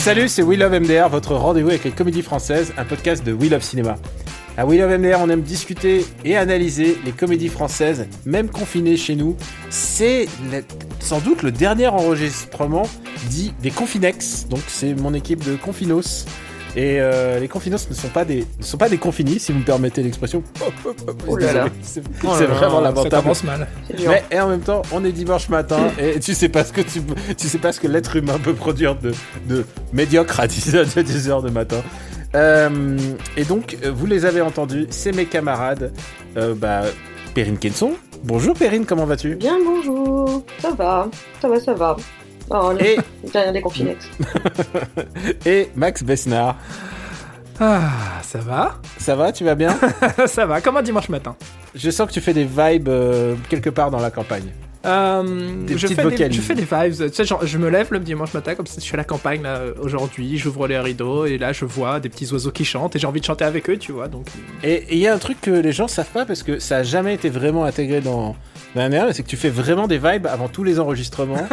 Salut, c'est We Love MDR, votre rendez-vous avec les comédies françaises, un podcast de We Love Cinéma. À We Love MDR, on aime discuter et analyser les comédies françaises, même confinées chez nous. C'est sans doute le dernier enregistrement dit des Confinex, donc c'est mon équipe de Confinos. Et euh, les Confinos ne sont pas des ne sont pas des confinis, si vous me permettez l'expression. Oh là là. C'est Oh là c'est là, vraiment Ça lamentable. commence mal. Mais et en même temps, on est dimanche matin et tu sais pas ce que tu, tu sais pas ce que l'être humain peut produire de, de médiocre à 10 heures, à 10 heures de matin. Euh, et donc, euh, vous les avez entendus, c'est mes camarades, euh, bah, Perrine Kenson. Bonjour Perrine, comment vas-tu? Bien, bonjour. Ça va, ça va, ça va. Oh, Et, dernier déconfinex. et Max Besnard. Ah, ça va? Ça va, tu vas bien? Ça va, comme un dimanche matin. Je sens que tu fais des vibes euh, quelque part dans la campagne. Euh, Des je, fais des, je fais des vibes. Tu sais, genre, je me lève le dimanche matin, comme si je suis à la campagne là, aujourd'hui, j'ouvre les rideaux et là je vois des petits oiseaux qui chantent et j'ai envie de chanter avec eux, tu vois. Donc, Et il y a un truc que les gens savent pas parce que ça a jamais été vraiment intégré dans dans la c'est que tu fais vraiment des vibes avant tous les enregistrements.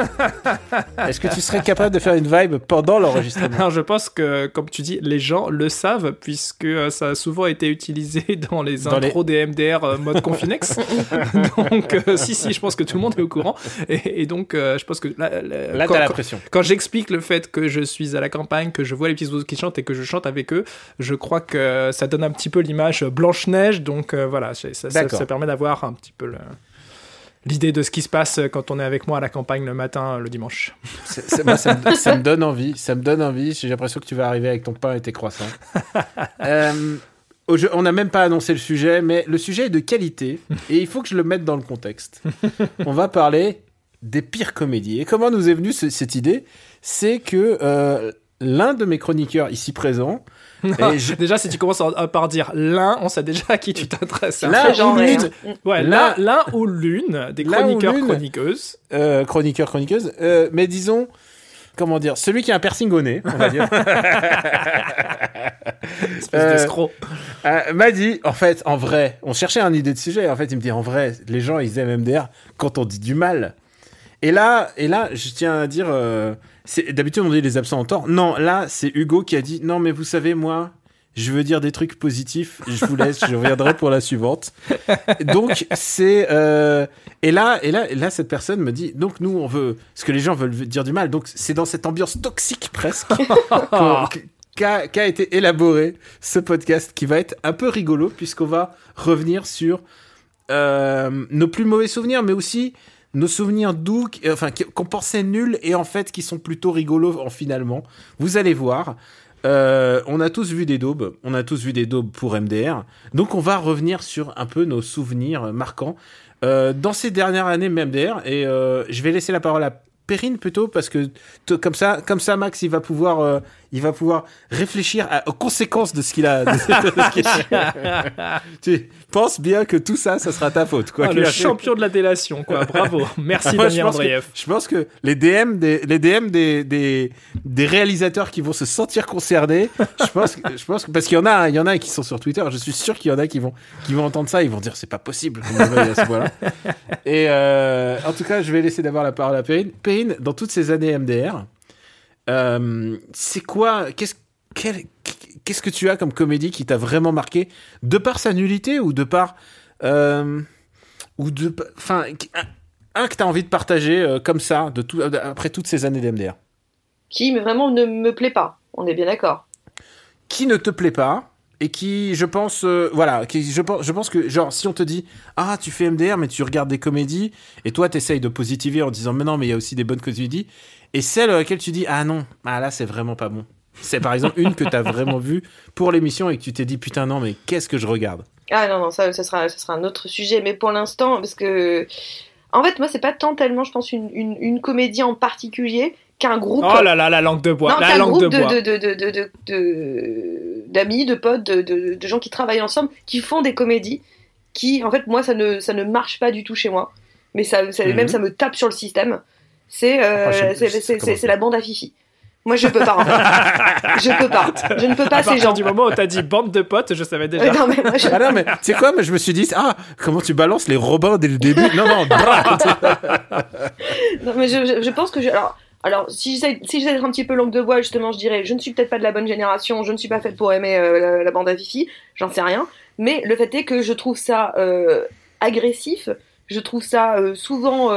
Est-ce que tu serais capable de faire une vibe pendant l'enregistrement? Alors je pense que, comme tu dis, les gens le savent puisque euh, ça a souvent été utilisé dans les Dans intros des MDR euh, mode Confinex. donc euh, si si, je pense que tout le monde au courant. Et, et donc euh, je pense que là, là, Là, quand- t'as la quand- pression. Quand j'explique le fait que je suis à la campagne, que je vois les petits oiseaux qui chantent et que je chante avec eux, je crois que ça donne un petit peu l'image Blanche-Neige. Donc euh, voilà, ça, ça, D'accord. ça permet d'avoir un petit peu le- l'idée de ce qui se passe quand on est avec moi à la campagne le matin, le dimanche. C'est- c'est- moi, ça, me, ça me donne envie. Ça me donne envie. J'ai l'impression que tu vas arriver avec ton pain et tes croissants. Euh, on n'a même pas annoncé le sujet, mais le sujet est de qualité et il faut que je le mette dans le contexte. On va parler des pires comédies. Et comment nous est venue ce- cette idée? C'est que euh, l'un de mes chroniqueurs ici présent, et je- Déjà, si tu commences à- par dire l'un, on sait déjà à qui tu t'intéresses. hein. L'un ou l'une. Ouais, L'un- ou l'une des chroniqueurs chroniqueuses. euh, chroniqueur, chroniqueuse, euh, mais disons, comment dire, celui qui a un piercing au nez, on va dire. Espèce Euh, d'escroc. Euh, m'a dit, en fait, en vrai, on cherchait un idée de sujet. En fait, il me dit, en vrai, les gens, ils aiment MDR quand on dit du mal. Et là, et là, je tiens à dire, euh, c'est- d'habitude on dit les absents ont tort. Non, là, c'est Hugo qui a dit, non, mais vous savez, moi, je veux dire des trucs positifs. Je vous laisse, je reviendrai pour la suivante. Donc, c'est euh, et là, et là, et là, cette personne me dit, donc nous, on veut, ce que les gens veulent dire du mal. Donc, c'est dans cette ambiance toxique presque qu'a été élaboré ce podcast qui va être un peu rigolo puisqu'on va revenir sur euh, nos plus mauvais souvenirs, mais aussi nos souvenirs doux, enfin qu'on pensait nuls et en fait qui sont plutôt rigolos en finalement. Vous allez voir. Euh, on a tous vu des daubes, on a tous vu des daubes pour MDR, donc on va revenir sur un peu nos souvenirs marquants. Euh, dans ces dernières années MDR et euh, je vais laisser la parole à Perrine plutôt parce que comme ça, comme ça Max il va pouvoir, il va pouvoir réfléchir à- aux conséquences de ce qu'il a. ce tu penses bien que tout ça, ça sera ta faute quoi. Ah, le champion de la délation, quoi. Bravo. Merci, Moi, Damien Andreev. Je pense que les DM des, les DM des, des, des réalisateurs qui vont se sentir concernés, je pense, que- je pense que, parce qu'il y en a, il y en a qui sont sur Twitter, je suis sûr qu'il y en a qui vont, qui vont entendre ça, ils vont dire c'est pas possible. à ce. Et euh, en tout cas, je vais laisser d'abord la parole à Perrine. Perrine, dans toutes ces années MDR, euh, c'est quoi, qu'est-ce, que tu as comme comédie qui t'a vraiment marqué, de par sa nullité ou de par, euh, ou de, enfin, un, un que t'as envie de partager euh, comme ça, de tout, après toutes ces années d'MDR. Qui mais vraiment ne me plaît pas. On est bien d'accord. Qui ne te plaît pas? Et qui, je pense, euh, voilà, qui, je pense, je pense que, genre, si on te dit, ah, tu fais MDR, mais tu regardes des comédies, et toi, t'essayes de positiver en disant, mais non, mais il y a aussi des bonnes comédies, et celle à laquelle tu dis, ah non, ah là, c'est vraiment pas bon. C'est par exemple une que t'as vraiment vue pour l'émission et que tu t'es dit, putain, non, mais qu'est-ce que je regarde? Ah non, non, ça, ça, sera, ça sera un autre sujet. Mais pour l'instant, parce que. En fait, moi, c'est pas tant tellement, je pense, une, une comédie en particulier qu'un groupe. Oh là là, la langue de bois. Non, la langue groupe de de, bois. de, de, de, de, de- de- d'amis, de potes, de, de, de gens qui travaillent ensemble, qui font des comédies, qui, en fait, moi, ça ne, ça ne marche pas du tout chez moi. Mais ça, ça- Mhm. même, ça me tape sur le système. C'est euh, Ah, c'est- c'est- c'est- c'est la bande à Fifi. Moi, je peux pas, en fait. Je peux pas. Je ne peux pas à ces partir gens. du moment où t'as dit bande de potes, je savais déjà. Euh, non, mais moi, je- Ah non, mais tu sais quoi, mais je me suis dit, ah, comment tu balances les Robins dès le début? Non, non, Non, mais je, je, je pense que je. Alors, alors si j'essaie si d'être un petit peu langue de bois, justement, je dirais je ne suis peut-être pas de la bonne génération, je ne suis pas faite pour aimer euh, la, la bande à Fifi, j'en sais rien. Mais le fait est que je trouve ça euh, agressif, je trouve ça euh, souvent.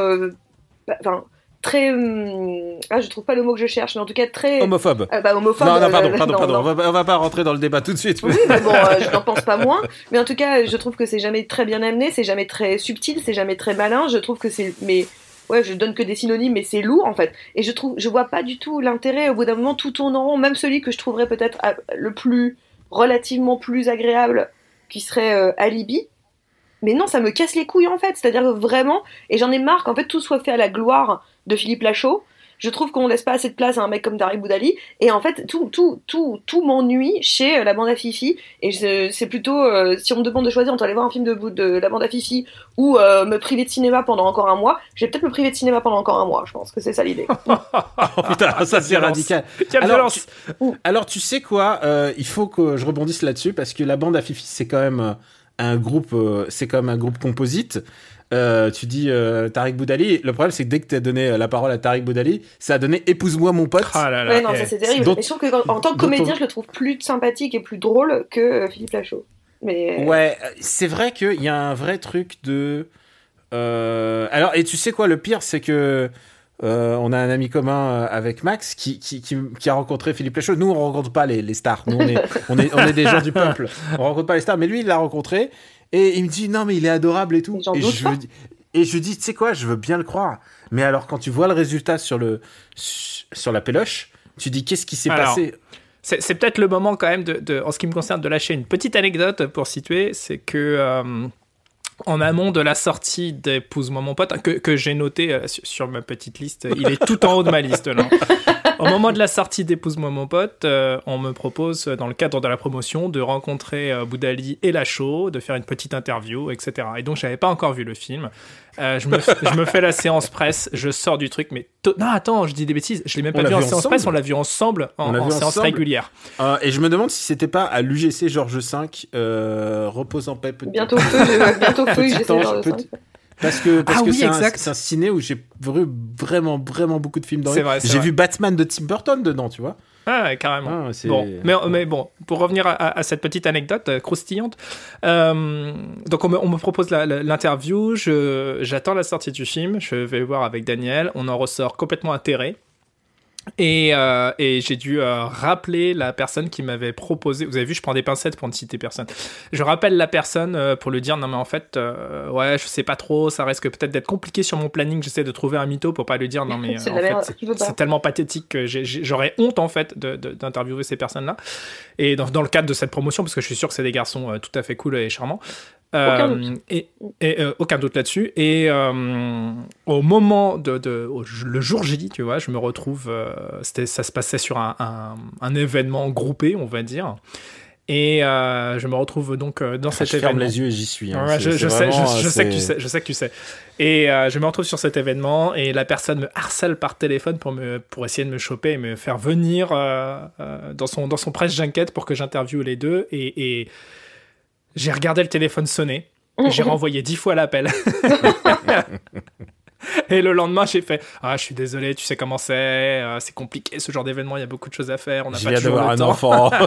Enfin, très. hum, ah, je trouve pas le mot que je cherche, mais en tout cas très. Homophobe. bah, homophobe. non, non, pardon, pardon, non, pardon. non. On, va, on va pas rentrer dans le débat tout de suite. Oui, mais bon, je n'en pense pas moins. Mais en tout cas, je trouve que c'est jamais très bien amené, c'est jamais très subtil, c'est jamais très malin. Je trouve que c'est. Mais ouais, je donne que des synonymes, mais c'est lourd en fait. Et je trouve, je vois pas du tout l'intérêt. Au bout d'un moment, tout tourne en rond. Même celui que je trouverais peut-être ah, le plus relativement plus agréable, qui serait euh, Alibi. Mais non, ça me casse les couilles en fait. C'est-à-dire vraiment, et j'en ai marre qu'en fait tout soit fait à la gloire de Philippe Lachaud. Je trouve qu'on laisse pas assez de place à un mec comme Tariq Boudali. Et en fait, tout, tout, tout, tout m'ennuie chez euh, la bande à Fifi. Et je- c'est plutôt, euh, si on me demande de choisir entre aller voir un film de, la bande à Fifi ou euh, me priver de cinéma pendant encore un mois, je vais peut-être me priver de cinéma pendant encore un mois. Je pense que c'est ça l'idée. Oh, putain, ça c'est radical. Quelle Alors, violence Alors, tu sais quoi euh, Il faut que je rebondisse là-dessus parce que la bande à Fifi, c'est quand même un groupe, euh, c'est quand même un groupe composite. Euh, tu dis euh, Tariq Boudali. Le problème, c'est que dès que tu as donné euh, la parole à Tariq Boudali, ça a donné Épouse-moi mon pote. Ah là là. Ouais, non, ça c'est terrible. dont- Et je trouve que en, en tant que comédien, on- je le trouve plus sympathique et plus drôle que euh, Philippe Lachaud. Mais Ouais, c'est vrai qu'il y a un vrai truc de. euh, Alors, et tu sais quoi, le pire, c'est que. euh, on a un ami commun avec Max qui, qui, qui, qui a rencontré Philippe Lachaud. Nous, on rencontre pas les, les stars. Nous, on est, on, est, on est des gens du peuple. On rencontre pas les stars. Mais lui, il l'a rencontré. Et il me dit, non, mais il est adorable et tout. Et je, pas. lui dis- et je dis, tu sais quoi, je veux bien le croire. Mais alors, quand tu vois le résultat sur, le, sur la péloche, tu dis, qu'est-ce qui s'est passé? C'est c'est peut-être le moment quand même, de, de- en ce qui me concerne, de lâcher une petite anecdote pour situer. C'est que euh, en amont de la sortie d'Épouse-moi mon pote, que, que j'ai noté euh, sur, ma petite liste, il est tout en haut de ma liste là. Au moment de la sortie d'Épouse-moi mon pote, euh, on me propose, dans le cadre de la promotion, de rencontrer euh, Boudali et Lachaud, de faire une petite interview, etc. Et donc, j'avais pas encore vu le film. Euh, je, me, je me fais la séance presse, je sors du truc, mais to- non, attends, je dis des bêtises, je l'ai même pas l'a vu en vu séance ensemble presse, on l'a vu ensemble en, en vu séance ensemble. régulière. Euh, Et je me demande si c'était pas à l'UGC Georges V, euh, repose en paix peut-être. bientôt feu, bientôt feu, Petit petit- Parce que parce Ah que oui, c'est un, un ciné où j'ai vu vraiment vraiment beaucoup de films dans J'ai vu Batman de Tim Burton dedans, tu vois. Ah, carrément. Ah, Bon, mais, mais bon, pour revenir à, cette petite anecdote euh, croustillante, euh, donc on me, on me propose l'interview, j'attends la sortie du film, je vais voir avec Daniel, on en ressort complètement atterré. Et, euh, et j'ai dû euh, rappeler la personne qui m'avait proposé. Vous avez vu, je prends des pincettes pour ne citer personne. Je rappelle la personne euh, pour lui dire non mais en fait, ouais, je sais pas trop, ça risque peut-être d'être compliqué sur mon planning. J'essaie de trouver un mytho pour pas lui dire non mais C'est en fait, tellement pathétique que j'ai- j'aurais honte en fait de- de- d'interviewer ces personnes-là. Et dans, dans le cadre de cette promotion, parce que je suis sûr que c'est des garçons tout à fait cool et charmants. Aucun doute. Et, et, aucun doute là-dessus. Et au moment de, de- au- le jour J, tu vois, je me retrouve. Euh, c'était, ça se passait sur un, un- un événement groupé, on va dire. Et euh, je me retrouve donc euh, dans cet je ferme événement. les yeux et j'y suis. hein. Ouais, je, sais, vraiment, je, je sais que tu sais, je sais que tu sais. Et euh, je me retrouve sur cet événement et la personne me harcèle par téléphone pour me pour essayer de me choper et me faire venir euh, euh, dans son dans son presse junket pour que j'interviewe les deux et, et j'ai regardé le téléphone sonner. J'ai renvoyé dix fois l'appel. Et le lendemain, j'ai fait Ah, je suis désolé, tu sais comment c'est, euh, c'est compliqué ce genre d'événement, il y a beaucoup de choses à faire, on n'a Je pas viens toujours le un temps. enfant.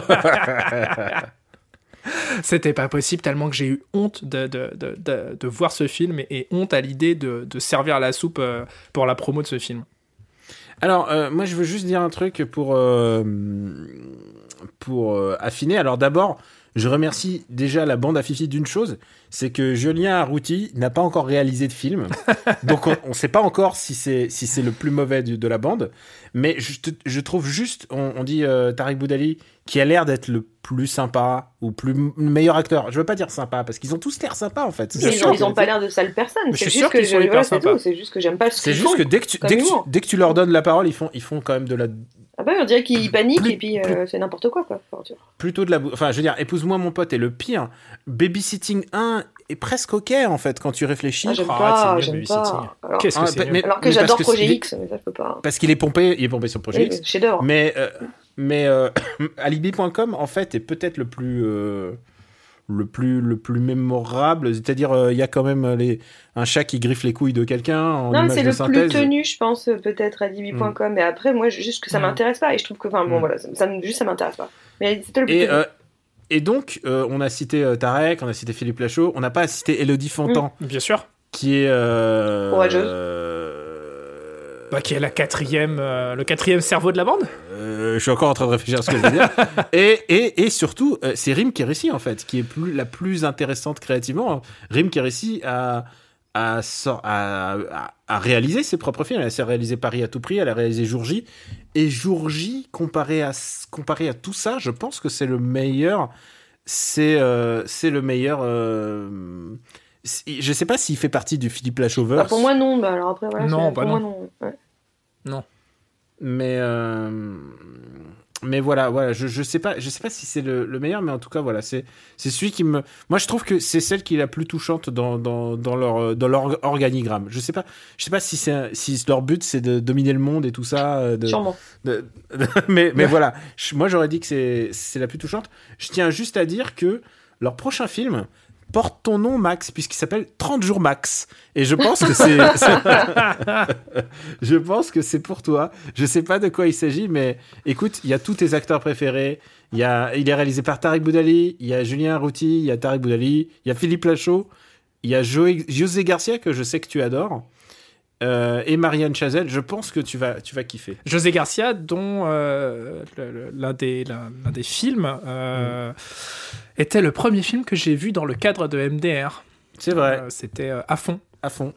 C'était pas possible tellement que j'ai eu honte de, de, de, de, de voir ce film et, et honte à l'idée de, de servir la soupe euh, pour la promo de ce film. Alors, euh, moi, je veux juste dire un truc pour, euh, pour affiner. Alors, d'abord, je remercie déjà la bande à Fifi d'une chose, c'est que Julien Arrouti n'a pas encore réalisé de film. donc on ne sait pas encore si c'est si c'est le plus mauvais de, de la bande. Mais je, te- je trouve juste, on, on dit euh, Tariq Boudali, qui a l'air d'être le plus sympa ou plus le meilleur acteur. Je veux pas dire sympa, parce qu'ils ont tous l'air sympas en fait. Ils, sûr ils ont pas l'air de sales personnes. C'est suis juste sûr que je- voilà, c'est sympas. tout. C'est juste que j'aime pas ce C'est qu'ils juste font. que dès que, tu, dès, que tu, dès que tu leur donnes la parole, ils font, ils font quand même de la, Ah bah, on dirait qu'ils paniquent Plus- et puis euh, c'est n'importe quoi, quoi. Enfin, tu vois. plutôt de la. Enfin, je veux dire, épouse-moi mon pote est le pire. Babysitting 1 est presque ok en fait quand tu réfléchis. Ah, j'aime arrête, pas, j'aime Babysitting. pas. Alors, Qu'est-ce que Ah, bah, mais- alors que j'adore Projet X, mais ça je peux pas. Parce qu'il est pompé, il est pompé sur Projet Oui, X. Chef d'œuvre. Mais, euh, mais euh, Alibi.com, en fait, est peut-être le plus. Le plus, le plus mémorable, c'est-à-dire euh, il y a quand même euh, les, un chat qui griffe les couilles de quelqu'un en Non, c'est le synthèse. plus tenu, je pense, euh, peut-être à Dibi.com. Mais après, moi, je- juste que ça Mm. m'intéresse pas. Et je trouve que, enfin, bon, Mm. voilà, ça, juste ça m'intéresse pas. Mais c'était le plus Et, tenu. euh, et donc, euh, on a cité euh, Tarek, on a cité Philippe Lachaud, on n'a pas cité Elodie Fontan, Bien sûr. qui est. euh, Courageuse. Bah, qui est la quatrième, euh, le quatrième cerveau de la bande. Euh, je suis encore en train de réfléchir à ce que je veux dire. et, et, et surtout, euh, c'est Rim Kérissi, en fait, qui est plus, la plus intéressante créativement. Rim Kérissi a, a, a, a, réalisé ses propres films. Elle a réalisé Paris à tout prix, elle a réalisé Jour J. Et Jour J, comparé à, comparé à tout ça, je pense que c'est le meilleur. C'est euh, c'est le meilleur. Euh, je sais pas s'il fait partie du Philippe Lachauveur. Bah, pour moi, non. Bah, alors après, voilà. Non, bah pour non. moi, non. Ouais. mais euh, mais voilà voilà je, je sais pas je sais pas si c'est le, le meilleur mais en tout cas voilà c'est c'est celui qui me moi je trouve que c'est celle qui est la plus touchante dans, dans, dans leur dans leur organigramme je sais pas je sais pas si si leur but c'est de dominer le monde et tout ça euh, de, Sûrement. de- mais mais voilà Je- moi j'aurais dit que c'est c'est la plus touchante je tiens juste à dire que leur prochain film porte ton nom Max puisqu'il s'appelle 30 jours Max. Et je pense que c'est je pense que c'est pour toi. Je sais pas de quoi il s'agit mais écoute il y a tous tes acteurs préférés. Il y a il est réalisé par Tariq Boudali il y a Julien Arrouti il y a Tariq Boudali il y a Philippe Lachaud il y a José Garcia que je sais que tu adores euh, et Marianne Chazelle je pense que tu vas tu vas kiffer José Garcia, dont euh, le- le- l'un des, des films euh, était le premier film que j'ai vu dans le cadre de MDR. c'est vrai C'était à fond. à fond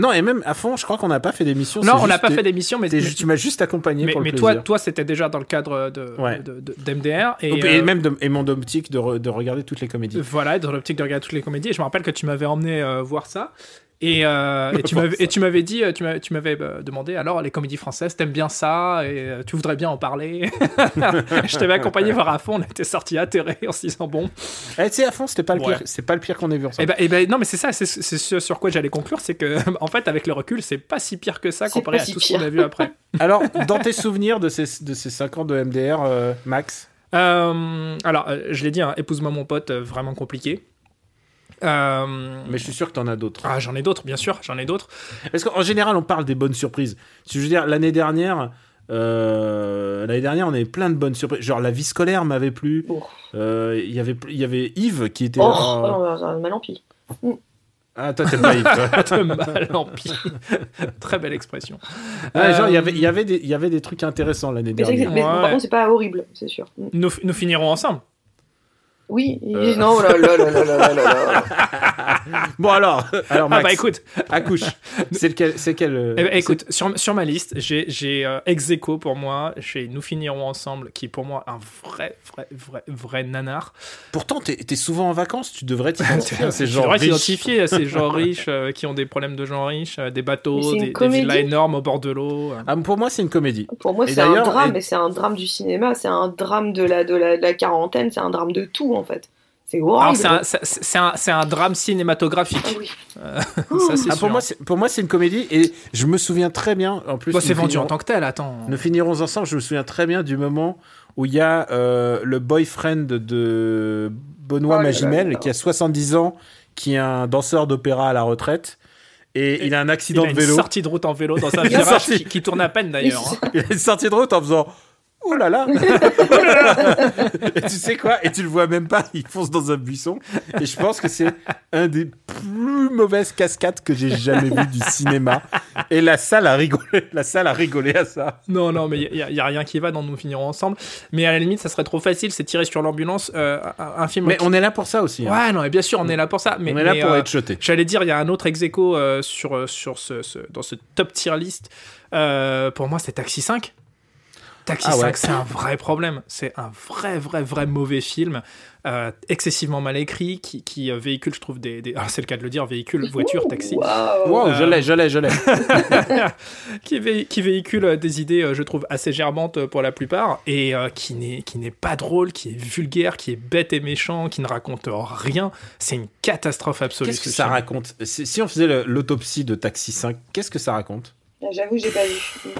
non et même à fond je crois qu'on n'a pas fait d'émission Non, on n'a pas fait d'émission, mais, tu m'as juste accompagné mais- pour le mais plaisir toi, toi, c'était déjà dans le cadre de, Ouais. de- de- d'MDR. Et, et, euh, même de, et mon optique de, re- de regarder toutes les comédies Voilà, dans l'optique de regarder toutes les comédies. Et je me rappelle que tu m'avais emmené euh, voir ça. Et, euh, et tu m'avais et tu m'avais dit, euh, tu m'avais, tu m'avais euh, demandé alors les comédies françaises, t'aimes bien ça et euh, tu voudrais bien en parler? je t'avais accompagné voir à fond, on était sortis atterrés en se disant bon. Eh, tu sais, à fond, c'était pas le Ouais. pire, c'est pas le pire qu'on ait vu ensemble. Et ben, et ben non mais c'est ça, c'est, c'est ce sur quoi j'allais conclure, c'est que en fait avec le recul, c'est pas si pire que ça C'est comparé à si tout ce qu'on a vu après. Alors, dans tes souvenirs de ces, de ces 5 ans de MDR, euh, Max? Euh, alors je l'ai dit, hein, épouse-moi mon pote, vraiment compliqué. Euh, Mais je suis sûr que t'en as d'autres. ah, j'en ai d'autres, bien sûr, j'en ai d'autres. Parce qu'en général, on parle des bonnes surprises. Je veux dire, l'année dernière, euh, l'année dernière, on avait plein de bonnes surprises. Genre, la vie scolaire m'avait plu. Oh, Euh, Il y avait, il y avait Yves qui était. oh, euh, oh, non, non, mal en pis. Ah, toi, t'aimes pas Yves. toi. mal en pire. Très belle expression. Ouais, genre, il y Euh, avait, il y avait des, il y avait des trucs intéressants l'année dernière. mais Ouais. par contre, c'est pas horrible, c'est sûr. Mm. Nous, nous finirons ensemble. Oui, Euh. non, oh là là là là là là là. Bon, alors, alors Ah bah écoute, accouche. C'est lequel, c'est quel euh, eh ben, écoute sur, sur ma liste, j'ai j'ai euh, ex aequo pour moi, j'ai Nous finirons ensemble, qui est pour moi un vrai, vrai, vrai, vrai nanar. Pourtant, t'es es souvent en vacances, tu devrais t'identifier à ces gens devrais riches. t'identifier à ces gens riches euh, qui ont des problèmes de gens riches, euh, des bateaux, des, des villas énormes au bord de l'eau. euh. Ah, pour moi, c'est une comédie. Pour moi, c'est un drame, et- mais c'est un drame du cinéma, c'est un drame de la, de la, de la quarantaine, c'est un drame de tout, en fait. C'est c'est un, un, c'est un drame cinématographique. Ah oui. Ça, c'est Ah, sûr. pour moi, c'est pour moi, c'est une comédie et je me souviens très bien. En plus, c'est vendu en tant que tel, attends. Nous finirons ensemble. Je me souviens très bien du moment où il y a euh, le boyfriend de Benoît Oh là là Magimel là. qui a 70 ans, qui est un danseur d'opéra à la retraite et, Et il a un Il accident a de une vélo. sortie de route en vélo dans un Il a virage qui, qui tourne à peine d'ailleurs. hein. Il a une sortie de route en faisant oh là là, oh là là. Et tu sais quoi? Et tu le vois même pas, il fonce dans un buisson. Et je pense que c'est un des plus mauvaises cascades que j'ai jamais vu du cinéma. Et la salle a rigolé, la salle a rigolé à ça. Non, non, mais il y, a- y a rien qui va dans Nous finirons ensemble. Mais à la limite, ça serait trop facile, c'est tirer sur l'ambulance. euh, un, un film. Mais qui- on est là pour ça aussi. hein. Ouais, non, et bien sûr, on est là pour ça. Mais, on est là mais, pour euh, être jeté. J'allais dire, il y a un autre ex aequo, euh, sur, sur ce, ce- dans ce top tier list. Euh, pour moi, c'est Taxi 5. Taxi Ah ouais. 5, c'est un vrai problème. C'est un vrai, vrai, vrai mauvais film. euh, excessivement mal écrit, qui, qui euh, véhicule, je trouve, des. des... Ah, c'est le cas de le dire, véhicule, voiture, taxi. Wow, je euh, l'ai, je l'ai, je l'ai. qui, vé- qui véhicule des idées, je trouve, assez gerbantes euh, pour la plupart, et euh, qui n'est qui n'est pas drôle, qui est vulgaire, qui est bête et méchant, qui ne raconte rien. C'est une catastrophe absolue. Qu'est-ce que ce ça film. raconte? Si, on faisait l'autopsie de Taxi 5, qu'est-ce que ça raconte? Ah, J'avoue, j'ai pas vu.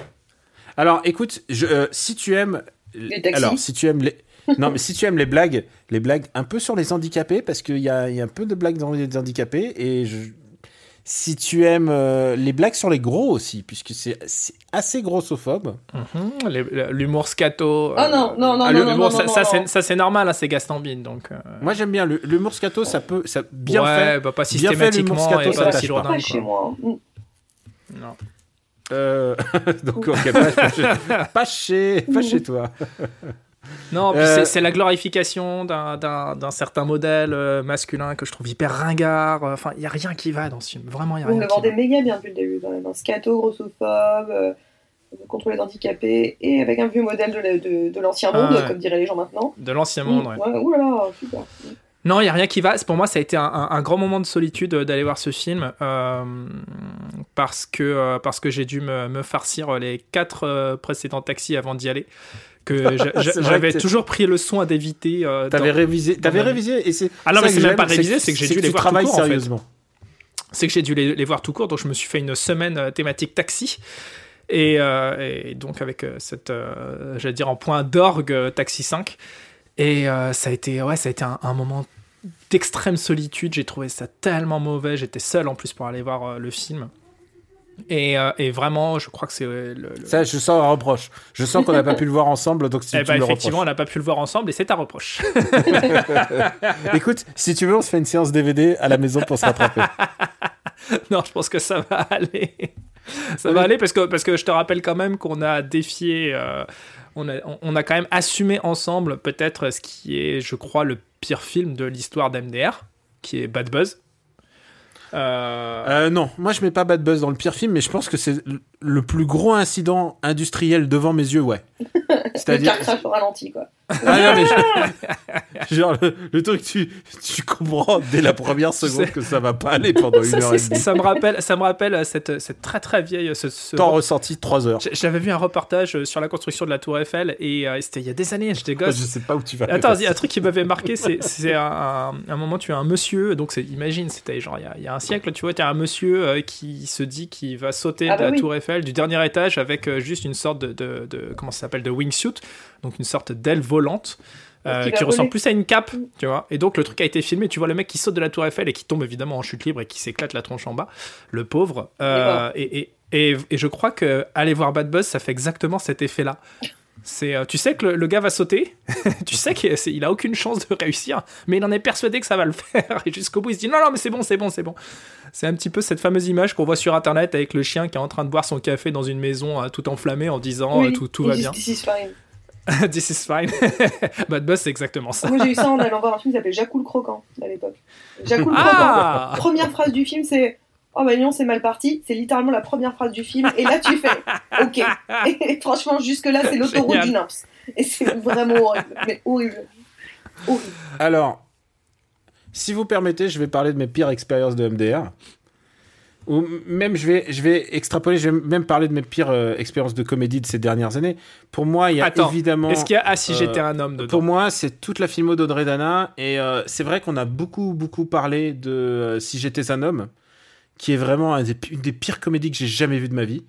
Alors, écoute, je, euh, si tu aimes, Les taxis alors si tu aimes les, non mais si tu aimes les blagues, les blagues un peu sur les handicapés, parce qu'il y a, il y a un peu de blagues dans les handicapés, et je, si tu aimes euh, les blagues sur les gros aussi, puisque c'est c'est assez grossophobe. Mhm, les- L'humour scato. Ah non, non, non, ah, non, non, non, ça, non, ça, c'est- ça, c'est normal, hein, c'est Gaston Bide, donc. euh, Moi j'aime bien l'humour scato, ça peut, ça bien ouais, fait. bah, pas bien fait, l'humour systématiquement scato, et ça pas passe toujours pas. Pas chez moi. Non. Euh, donc ok, pas, chez- pas chez, pas chez toi. Non, Euh, c'est- la glorification d'un- certain modèle euh, masculin que je trouve hyper ringard. Enfin, il y a rien qui va dans ce film. Vraiment, il y a rien le qui vendez va. méga bien depuis le début, quand même. Un scato, grossophobe, euh, contre les handicapés, et avec un vieux modèle de, la- de, de l'ancien Ah monde, comme diraient les gens maintenant. De l'ancien monde, Mm, ouais. ouais, ouh là là, super. Non, il y a rien qui va. Pour moi, ça a été un, un- un grand moment de solitude euh, d'aller voir ce film euh, parce que euh, parce que j'ai dû me, me farcir les quatre euh, précédents taxis avant d'y aller. Que j'avais toujours pris le soin d'éviter. T'avais dans- révisé, t'avais révisé et c'est. Ah non, mais c'est que même pas révisé, c'est que j'ai dû les voir tout court, en fait. sérieusement. c'est que j'ai dû les, les voir tout court, donc je me suis fait une semaine thématique taxi. Et, et donc avec cette, j'allais dire en point d'orgue, Taxi 5. Et euh, ça a été, ouais, ça a été un, un moment d'extrême solitude. J'ai trouvé ça tellement mauvais. J'étais seul en plus pour aller voir euh, le film. Et, euh, et vraiment, je crois que c'est le, le- Ça, je sens un reproche. Je sens qu'on n'a pas pu le voir ensemble, donc si Eh tu ben, me effectivement, on n'a pas pu le voir ensemble et c'est un reproche. Écoute, si tu veux, on se fait une séance DVD à la maison pour se rattraper. non, je pense que ça va aller. Ça Oui. va aller parce que, parce que je te rappelle quand même qu'on a défié, euh, on, a, on- a quand même assumé ensemble peut-être ce qui est, je crois, le pire film de l'histoire d'MDR, qui est Bad Buzz. Euh, Euh, non, moi je mets pas Bad Buzz dans le pire film, mais je pense que c'est le- le plus gros incident industriel devant mes yeux, ouais. Le C'est-à-dire. car crash au ralenti, quoi. Ah non, mais je- Genre, le, le truc, tu, tu comprends dès la première seconde que ça va pas aller pendant une heure et demie. ça me rappelle, ça me rappelle cette, cette très très vieille. Ce, ce- Temps ressenti 3 heures. J'avais vu un reportage euh, sur la construction de la Tour Eiffel et euh, c'était il y a des années, j'étais Je gosse. sais pas où tu vas. Attends, avec il y a ça. un truc qui m'avait marqué, c'est c'est un, un, un moment, tu as un monsieur, donc imagine, c'était genre il y, a, il y a un siècle, tu vois, tu as un monsieur euh, qui se dit qu'il va sauter Ah de bah la oui. tour Eiffel du dernier étage avec euh, juste une sorte de, de, de- comment ça s'appelle, de wingsuit, donc une sorte d'aile volante. Euh, Qui ressemble plus à une cape, tu vois. Et donc le truc a été filmé, tu vois le mec qui saute de la tour Eiffel et qui tombe évidemment en chute libre et qui s'éclate la tronche en bas, le pauvre. Euh, et, et, et, et je crois que aller voir Bad Buzz, ça fait exactement cet effet-là. C'est, euh, tu sais que le, le gars va sauter, tu sais qu'il a aucune chance de réussir, mais il en est persuadé que ça va le faire. Et jusqu'au bout, il se dit non, non, mais c'est bon, c'est bon, c'est bon. C'est un petit peu cette fameuse image qu'on voit sur internet avec le chien qui est en train de boire son café dans une maison euh, tout enflammée en disant euh, Oui, tout, tout va bien. This is fine. This is fine. Bad Buzz, c'est exactement ça. Moi, j'ai eu ça en allant voir un film qui s'appelait Jacou le Croquant, à l'époque. Jacou le Ah Croquant. Première phrase du film, c'est Oh bah non, c'est mal parti. C'est littéralement la première phrase du film. Et là, tu fais Ok. Et franchement, jusque-là, c'est l'autoroute du NAPS. Et c'est vraiment horrible. Mais horrible. Horrible. Alors, si vous permettez, je vais parler de mes pires expériences de MDR. Ou même, je vais, je vais extrapoler, je vais même parler de mes pires euh, expériences de comédie de ces dernières années. Pour moi, il y a Attends, évidemment. Est-ce qu'il y a Ah, si euh, j'étais un homme dedans? Pour moi, c'est toute la filmo d'Audrey Dana. Et euh, c'est vrai qu'on a beaucoup, beaucoup parlé de Si j'étais un homme, qui est vraiment un des- une des pires comédies que j'ai jamais vues de ma vie.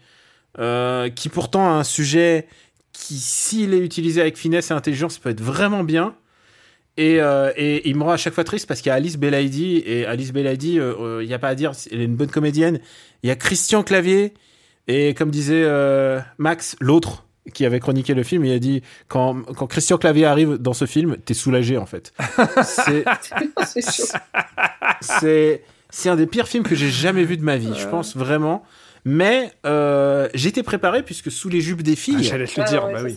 Qui pourtant a un sujet qui, s'il est utilisé avec finesse et intelligence, peut être vraiment bien. Et, euh, et il me rend à chaque fois triste parce qu'il y a Alice Belaïdi. Et Alice Belaïdi, euh, euh, il n'y a pas à dire, elle est une bonne comédienne. Il y a Christian Clavier. Et comme disait euh, Max, l'autre. qui avait chroniqué le film, il a dit quand, quand Christian Clavier arrive dans ce film, t'es soulagé en fait. c'est c'est un des pires films que j'ai jamais vu de ma vie, je pense vraiment. Mais euh, j'étais préparé puisque sous les jupes des filles. Ah, J'allais te le dire, bah oui.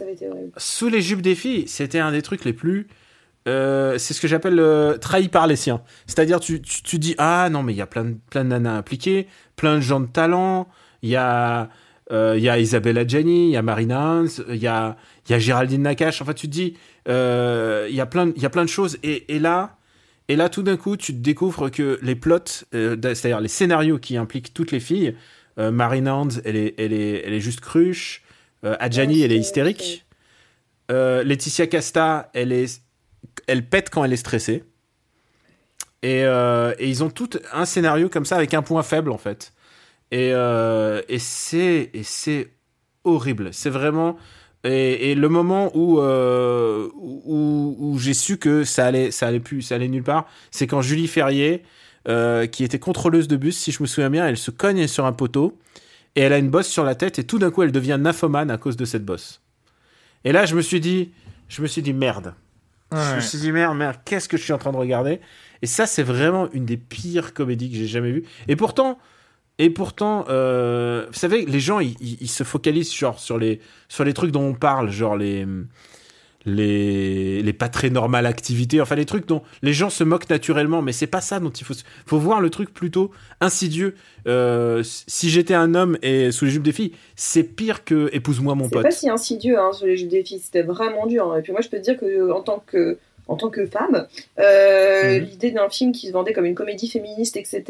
Sous les jupes des filles, c'était un des trucs les plus. Euh, c'est ce que j'appelle euh, trahi par les siens. C'est-à-dire, tu, tu, tu, dis Ah non, mais il y a plein de, plein de nanas impliquées, plein de gens de talent, il y a. Euh, y a Isabella Gianni, il y a Marina Hans, il y a, y a Géraldine Nakache. Enfin, tu te dis, euh, il y a plein, il y a plein de choses. Et, et là, et là, tout d'un coup, tu te découvres que les plots, c'est-à-dire les scénarios qui impliquent toutes les filles, Marina Hans, elle est, elle est, elle est juste cruche. Adjani, elle est hystérique. Laetitia Casta, elle est, elle pète quand elle est stressée. Et, euh, et ils ont tout un scénario comme ça avec un point faible en fait. Et, euh, et c'est horrible. C'est vraiment et, le moment où euh, où, où j'ai su que ça allait ça allait plus ça allait nulle part, c'est quand Julie Ferrier euh, qui était contrôleuse de bus, si je me souviens bien, elle se cogne sur un poteau et elle a une bosse sur la tête et tout d'un coup elle devient nymphomane à cause de cette bosse. Et là je me suis dit je me suis dit merde. Je me suis dit merde merde qu'est-ce que je suis en train de regarder? Et ça c'est vraiment une des pires comédies que j'ai jamais vues. Et pourtant et pourtant, euh, vous savez, les gens, ils, ils, se focalisent genre, sur, les, sur les trucs dont on parle, genre les, les, les pas très normales activités, enfin les trucs dont les gens se moquent naturellement, mais c'est pas ça dont il faut, faut voir le truc plutôt insidieux. Euh, si j'étais un homme et sous les jupes des filles, c'est pire que épouse-moi mon pote. C'est pas si insidieux hein, sous les jupes des filles, c'était vraiment dur. Hein. Et puis moi, je peux te dire que en tant que en tant que femme, euh, mmh. l'idée d'un film qui se vendait comme une comédie féministe, etc.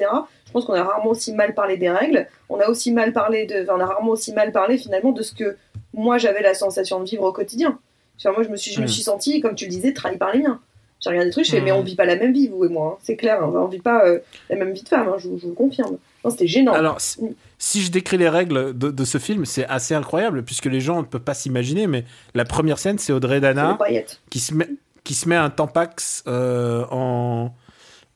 Je pense qu'on a rarement aussi mal parlé des règles. On a aussi mal parlé de, enfin, on a rarement aussi mal parlé finalement de ce que moi j'avais la sensation de vivre au quotidien. Moi je me suis, je mmh. me suis sentie, comme tu le disais, trahi par les miens. J'ai regardé des trucs, je fais, mmh. mais on vit pas la même vie vous et moi. Hein. C'est clair, hein. on vit pas euh, la même vie de femme. Hein. Je, je, vous le confirme. C'était gênant. Alors, si, si, je décris les règles de, de ce film, c'est assez incroyable puisque les gens ne peuvent pas s'imaginer. Mais la première scène, c'est Audrey Dana qui se met qui se met un tampax euh, en,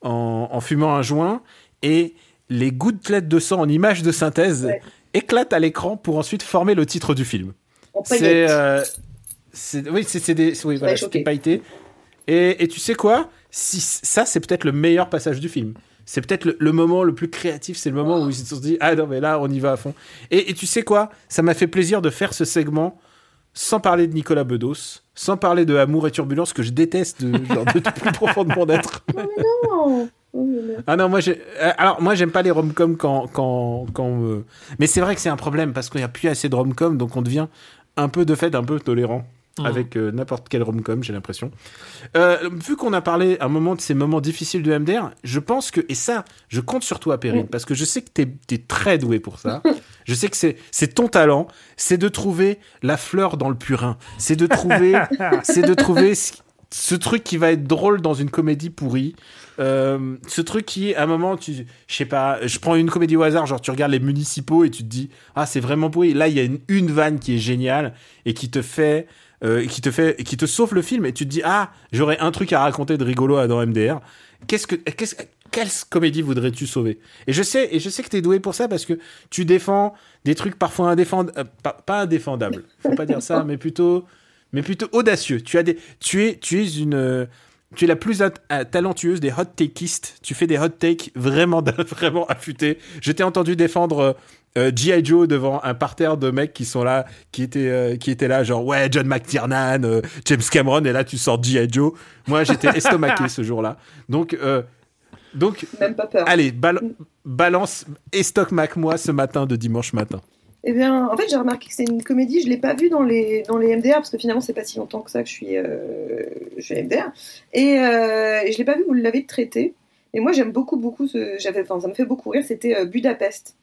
en, en, fumant un joint et les gouttelettes de sang en image de synthèse ouais. éclatent à l'écran pour ensuite former le titre du film. C'est euh, oui, c'est des oui, voilà, pailleté. Et, et tu sais quoi? Si, Ça, c'est peut-être le meilleur passage du film. C'est peut-être le, le, moment le plus créatif, c'est le moment oh. où ils se sont dit Ah non, mais là, on y va à fond. Et, et tu sais quoi? Ça m'a fait plaisir de faire ce segment sans parler de Nicolas Bedos, sans parler de Amour et Turbulence, que je déteste de, genre, de plus profond de mon être. non, Ah non, moi j'ai. Alors moi j'aime pas les rom-coms quand quand quand. Euh... Mais c'est vrai que c'est un problème parce qu'il n'y a plus assez de rom-coms, donc on devient un peu de fait un peu tolérant. Mmh. Avec euh, n'importe quel rom-com, j'ai l'impression. Euh, vu qu'on a parlé un moment de ces moments difficiles de MDR, je pense que, et ça, je compte sur toi, Perrine, mmh. parce que je sais que t'es es très doué pour ça. je sais que c'est ton talent, c'est de trouver la fleur dans le purin. C'est de trouver, c'est de trouver ce, ce truc qui va être drôle dans une comédie pourrie. Euh, ce truc qui à un moment tu je sais pas je prends une comédie au hasard genre tu regardes les municipaux et tu te dis ah c'est vraiment pourri là il y a une, une vanne qui est géniale et qui te fait euh, qui te fait qui te sauve le film et tu te dis ah j'aurais un truc à raconter de rigolo dans MDR qu'est-ce que qu'est-ce quelle comédie voudrais-tu sauver? Et je sais et je sais que t'es doué pour ça parce que tu défends des trucs parfois indéfendables euh, pas, pas indéfendables faut pas dire ça mais plutôt mais plutôt audacieux tu as des tu es tu es une tu es la plus talentueuse des hot takeistes. Tu fais des hot takes vraiment, vraiment affûtés. Je t'ai entendu défendre euh, G.I. Joe devant un parterre de mecs qui sont là, qui étaient, euh, qui étaient là, genre, ouais, John McTiernan, euh, James Cameron, et là, tu sors G.I. Joe. Moi, j'étais estomaqué ce jour-là. Donc, donc, Même pas peur. allez, bal balance estomac moi ce matin de dimanche matin. Eh bien, en fait, j'ai remarqué que c'est une comédie. Je l'ai pas vue dans les dans les MDR parce que finalement, c'est pas si longtemps que ça que je suis euh, je suis MDR et, euh, et je l'ai pas vu. Vous l'avez traité. Et moi, j'aime beaucoup beaucoup ce. J'avais, enfin, ça me fait beaucoup rire. C'était euh, Budapest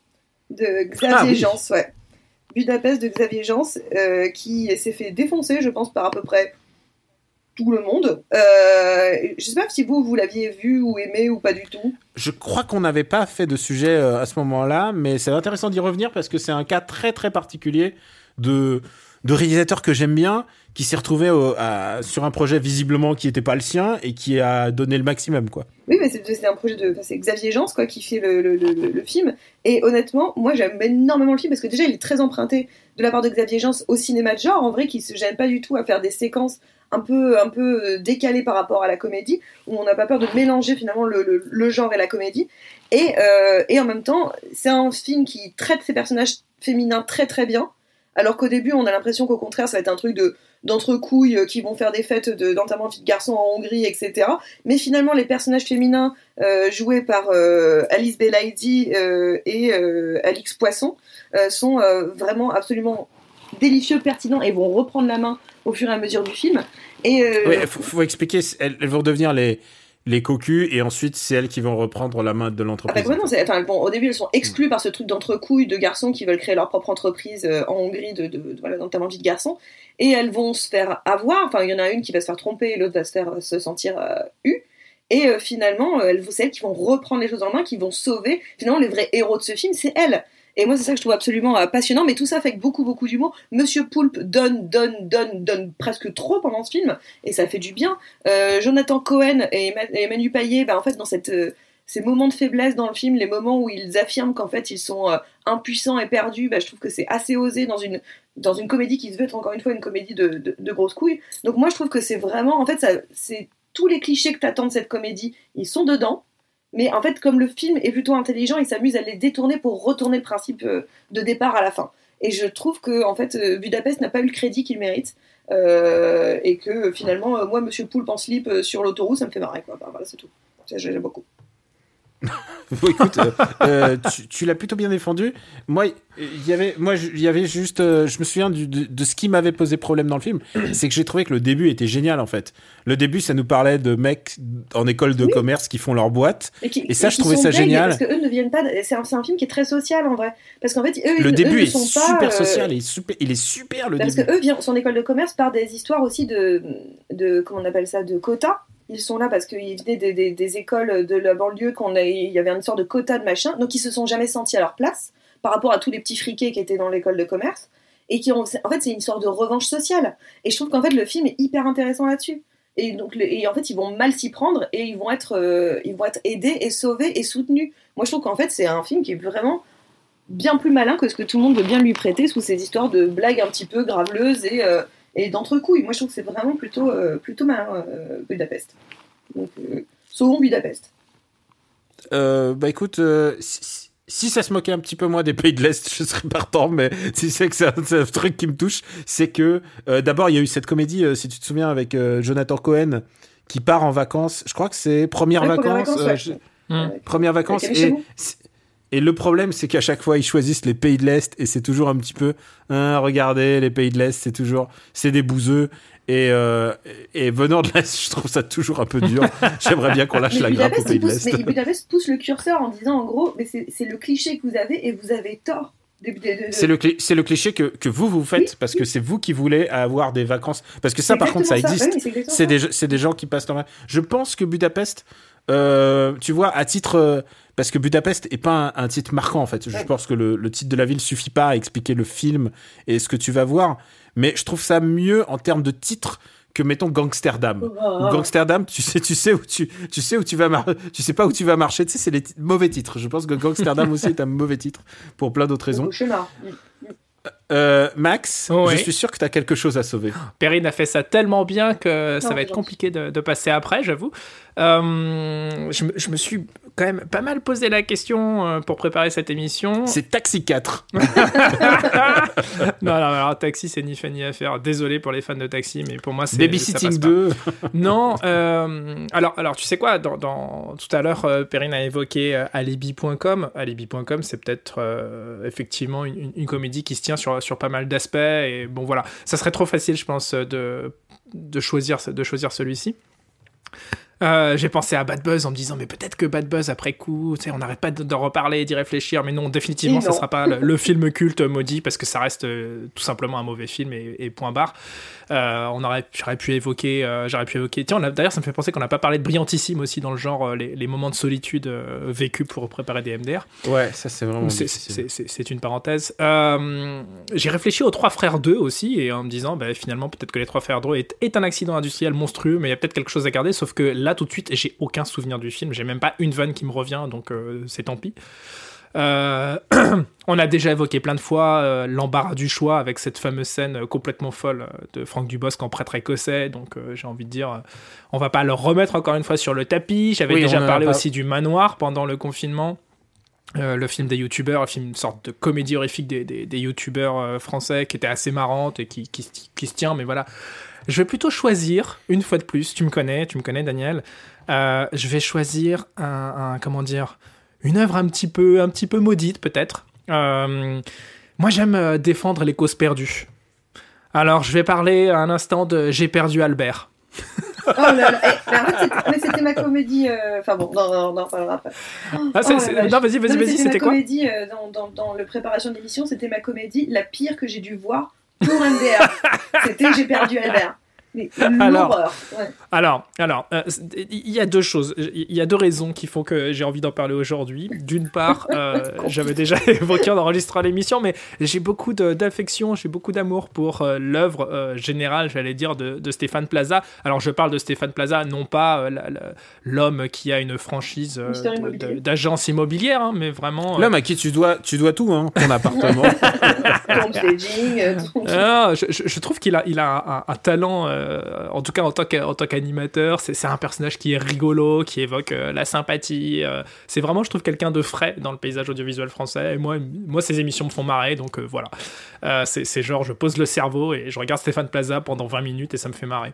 de Xavier ah, oui. Jans, ouais. Budapest de Xavier Jans euh, qui s'est fait défoncer, je pense, par à peu près tout le monde. Euh, je sais pas si vous, vous l'aviez vu ou aimé ou pas du tout. Je crois qu'on n'avait pas fait de sujet euh, à ce moment-là, mais c'est intéressant d'y revenir parce que c'est un cas très très particulier de de réalisateur que j'aime bien, qui s'est retrouvé sur un projet visiblement qui n'était pas le sien et qui a donné le maximum, quoi. Oui, mais c'est un projet de. c'est Xavier Jans, quoi, qui fait le, film. Et honnêtement, moi, j'aime énormément le film parce que déjà, il est très emprunté de la part de Xavier Jans au cinéma de genre, en vrai, qui se gêne pas du tout à faire des séquences un peu, un peu euh, décalées par rapport à la comédie, où on n'a pas peur de mélanger finalement le, le genre et la comédie. Et, euh, et en même temps, c'est un film qui traite ses personnages féminins très très bien. Alors qu'au début, on a l'impression qu'au contraire, ça va être un truc de d'entre couilles euh, qui vont faire des fêtes d'enterrement de, de garçon en Hongrie, etc. Mais finalement, les personnages féminins euh, joués par euh, Alice Belaïdi et Alix Poisson sont vraiment absolument délicieux, pertinents et vont reprendre la main au fur et à mesure du film. Et oui, faut, expliquer, elles, elles, vont devenir les les cocus et ensuite c'est elles qui vont reprendre la main de l'entreprise. Ah bah, enfin, bon, au début elles sont exclues par ce truc d'entrecouilles de garçons qui veulent créer leur propre entreprise euh, en Hongrie de, de, de voilà, vie de garçon et elles vont se faire avoir. Enfin, il y en a une qui va se faire tromper et l'autre va se faire euh, se sentir euh, eue. Et finalement, elles, c'est elles qui vont reprendre les choses en main, qui vont sauver. Finalement, les vrais héros de ce film, c'est elles. Et moi, c'est ça que je trouve absolument euh, passionnant. Mais tout ça fait beaucoup, beaucoup d'humour. Monsieur Poulpe donne, donne, donne, donne presque trop pendant ce film. Et ça fait du bien. Euh, Jonathan Cohen et, Manu Payet, bah, en fait, dans euh, ces moments de faiblesse dans le film, les moments où ils affirment qu'en fait, ils sont impuissants et perdus, bah, je trouve que c'est assez osé dans une, dans une comédie qui se veut être encore une fois une comédie de, de, grosses couilles. Donc moi, je trouve que c'est vraiment, en fait, c'est tous les clichés que t'attends de cette comédie, ils sont dedans. Mais en fait, comme le film est plutôt intelligent, il s'amuse à les détourner pour retourner le principe euh, de départ à la fin. Et je trouve que en fait, euh, Budapest n'a pas eu le crédit qu'il mérite. Euh, et que finalement, moi, Monsieur Poulpe en slip sur l'autoroute, ça me fait marrer. Voilà, c'est tout. J'aime beaucoup. écoute, euh, euh, tu, l'as plutôt bien défendu. Moi, il y avait, moi, il y avait juste, euh, je me souviens de, ce qui m'avait posé problème dans le film, c'est que j'ai trouvé que le début était génial en fait. Le début, ça nous parlait de mecs en école de commerce qui font leur boîte, et, ça, je trouvais ça génial. Parce que eux ne viennent pas. C'est un, un, film qui est très social en vrai, parce qu'en fait, eux, le début eux est super social, il est super, il est super le parce début. Parce que eux, viennent, son école de commerce par des histoires aussi de, de, comment on appelle ça, de quotas ils sont là parce qu'ils venaient des, écoles de la banlieue, qu'on il y avait une sorte de quota de machin, donc ils se sont jamais sentis à leur place par rapport à tous les petits friqués qui étaient dans l'école de commerce et qui ont, en fait, c'est une sorte de revanche sociale. Et je trouve qu'en fait, le film est hyper intéressant là-dessus. Et donc, et en fait, ils vont mal s'y prendre et ils vont être, euh, ils vont être aidés et sauvés et soutenus. Moi, je trouve qu'en fait, c'est un film qui est vraiment bien plus malin que ce que tout le monde veut bien lui prêter sous ces histoires de blagues un petit peu graveleuses et euh, et d'entrecouilles. Moi, je trouve que c'est vraiment plutôt, euh, plutôt malin, euh, Budapest. Donc, euh, sauvons Budapest. bah écoute, si, ça se moquait un petit peu moins des pays de l'Est, je serais partant, mais si c'est que c'est un, truc qui me touche, c'est que d'abord, il y a eu cette comédie, si tu te souviens, avec Jonathan Cohen, qui part en vacances. Je crois que c'est première vacances. Première vacances. et et le problème, c'est qu'à chaque fois, ils choisissent les pays de l'Est et c'est toujours un petit peu, hein, regardez, les pays de l'Est, c'est toujours, c'est des bouseux. Et, euh, et venant de l'Est, je trouve ça toujours un peu dur. J'aimerais bien qu'on lâche la grappe aux pays de l'Est. Mais Budapest pousse le curseur en disant, en gros, mais c'est le cliché que vous avez et vous avez tort. C'est le, le cliché que, que vous vous faites parce que c'est vous qui voulez avoir des vacances. Parce que ça, par contre, ça existe. c'est des, des, gens qui passent leur. Je pense que Budapest, euh, tu vois, à titre. Euh, parce que Budapest est pas un, titre marquant en fait. Je pense que le, titre de la ville suffit pas à expliquer le film et ce que tu vas voir. Mais je trouve ça mieux en termes de titre que mettons Gangsterdam. Oh. Gangsterdam, tu sais, tu sais où tu, tu sais où tu vas tu sais pas où tu vas marcher. Tu sais, c'est les mauvais titres. Je pense que Gangsterdam aussi est un mauvais titre pour plein d'autres raisons. Euh, Max, je suis sûr que tu as quelque chose à sauver. Perrine a fait ça tellement bien que ça va être compliqué de, de passer après, j'avoue. Euh, je, je, me suis quand même pas mal posé la question euh, pour préparer cette émission. C'est Taxi 4. non, non, alors Taxi, c'est ni fait ni à faire. Désolé pour les fans de Taxi, mais pour moi, c'est. Babysitting 2. non, euh, alors, alors, tu sais quoi, dans, dans tout à l'heure, Perrine a évoqué Alibi.com. Alibi.com, c'est peut-être effectivement une, une, comédie qui se tient sur, sur pas mal d'aspects. Et bon, voilà, ça serait trop facile, je pense, de, de choisir, de choisir celui-ci. Euh, j'ai pensé à Bad Buzz en me disant, mais peut-être que Bad Buzz, après coup, on n'arrête pas d'en reparler, d'y réfléchir, mais non, définitivement, ça non. sera pas le, le film culte maudit, parce que ça reste euh, tout simplement un mauvais film et, et point barre. Euh, on aurait, j'aurais pu évoquer, euh, j'aurais pu évoquer. Tiens, d'ailleurs, ça me fait penser qu'on n'a pas parlé de Brillantissime aussi dans le genre euh, les, les moments de solitude euh, vécus pour préparer des MDR. Ouais, ça c'est vraiment. C'est- difficile. C'est c'est- c'est une parenthèse. Euh, J'ai réfléchi aux Trois Frères 2 aussi, et en me disant, bah, finalement, peut-être que les Trois Frères 2 est, est un accident industriel monstrueux, mais il y a peut-être quelque chose à garder, sauf que là, tout de suite, j'ai aucun souvenir du film, j'ai même pas une vanne qui me revient, donc euh, c'est tant pis. Euh, on a déjà évoqué plein de fois euh, l'embarras du choix avec cette fameuse scène euh, complètement folle de Franck Dubosc en prêtre écossais. Donc j'ai envie de dire, on va pas le remettre encore une fois sur le tapis. J'avais Oui, déjà parlé pas- aussi du manoir pendant le confinement. Le film des youtubeurs, une sorte de comédie horrifique des, des, des youtubeurs français qui était assez marrante et qui, qui se tient, mais voilà. Je vais plutôt choisir, une fois de plus, tu me connais, tu me connais Daniel, euh, je vais choisir un, un- comment dire, une œuvre un petit peu, un petit peu maudite peut-être. Euh, moi j'aime euh, défendre les causes perdues. Alors je vais parler un instant de J'ai perdu Albert. Oh là là. Eh, mais c'était- ma comédie. euh, Enfin bon, non, non, non, on parlera après. Ah, Oh non vas-y, vas-y, vas-y, c'était quoi comédie euh, dans, dans, dans le préparation de l'émission, c'était ma comédie la pire que j'ai dû voir pour MDR. c'était J'ai perdu Albert. Mais Alors. Ouais. Alors, alors, euh, il y a deux choses, il y a deux raisons qui font que j'ai envie d'en parler aujourd'hui. D'une part, euh, j'avais déjà évoqué en enregistrant l'émission, mais j'ai beaucoup d'affection, j'ai beaucoup d'amour pour euh, l'œuvre euh, générale, j'allais dire, de, de Stéphane Plaza. Alors, je parle de Stéphane Plaza, non pas euh, l'homme qui a une franchise euh, d'agence immobilière, hein, mais vraiment. euh, L'homme à qui tu dois, tu dois tout, hein, ton appartement. Ton Ah, je, trouve qu'il a, il a un, un talent, euh, en tout cas en tant qu'animateur, c'est un personnage qui est rigolo, qui évoque euh, la sympathie. euh, c'est vraiment, je trouve, quelqu'un de frais dans le paysage audiovisuel français. Et moi, moi, ces émissions me font marrer, donc voilà. C'est c'est genre, je pose le cerveau et je regarde Stéphane Plaza pendant 20 minutes et ça me fait marrer.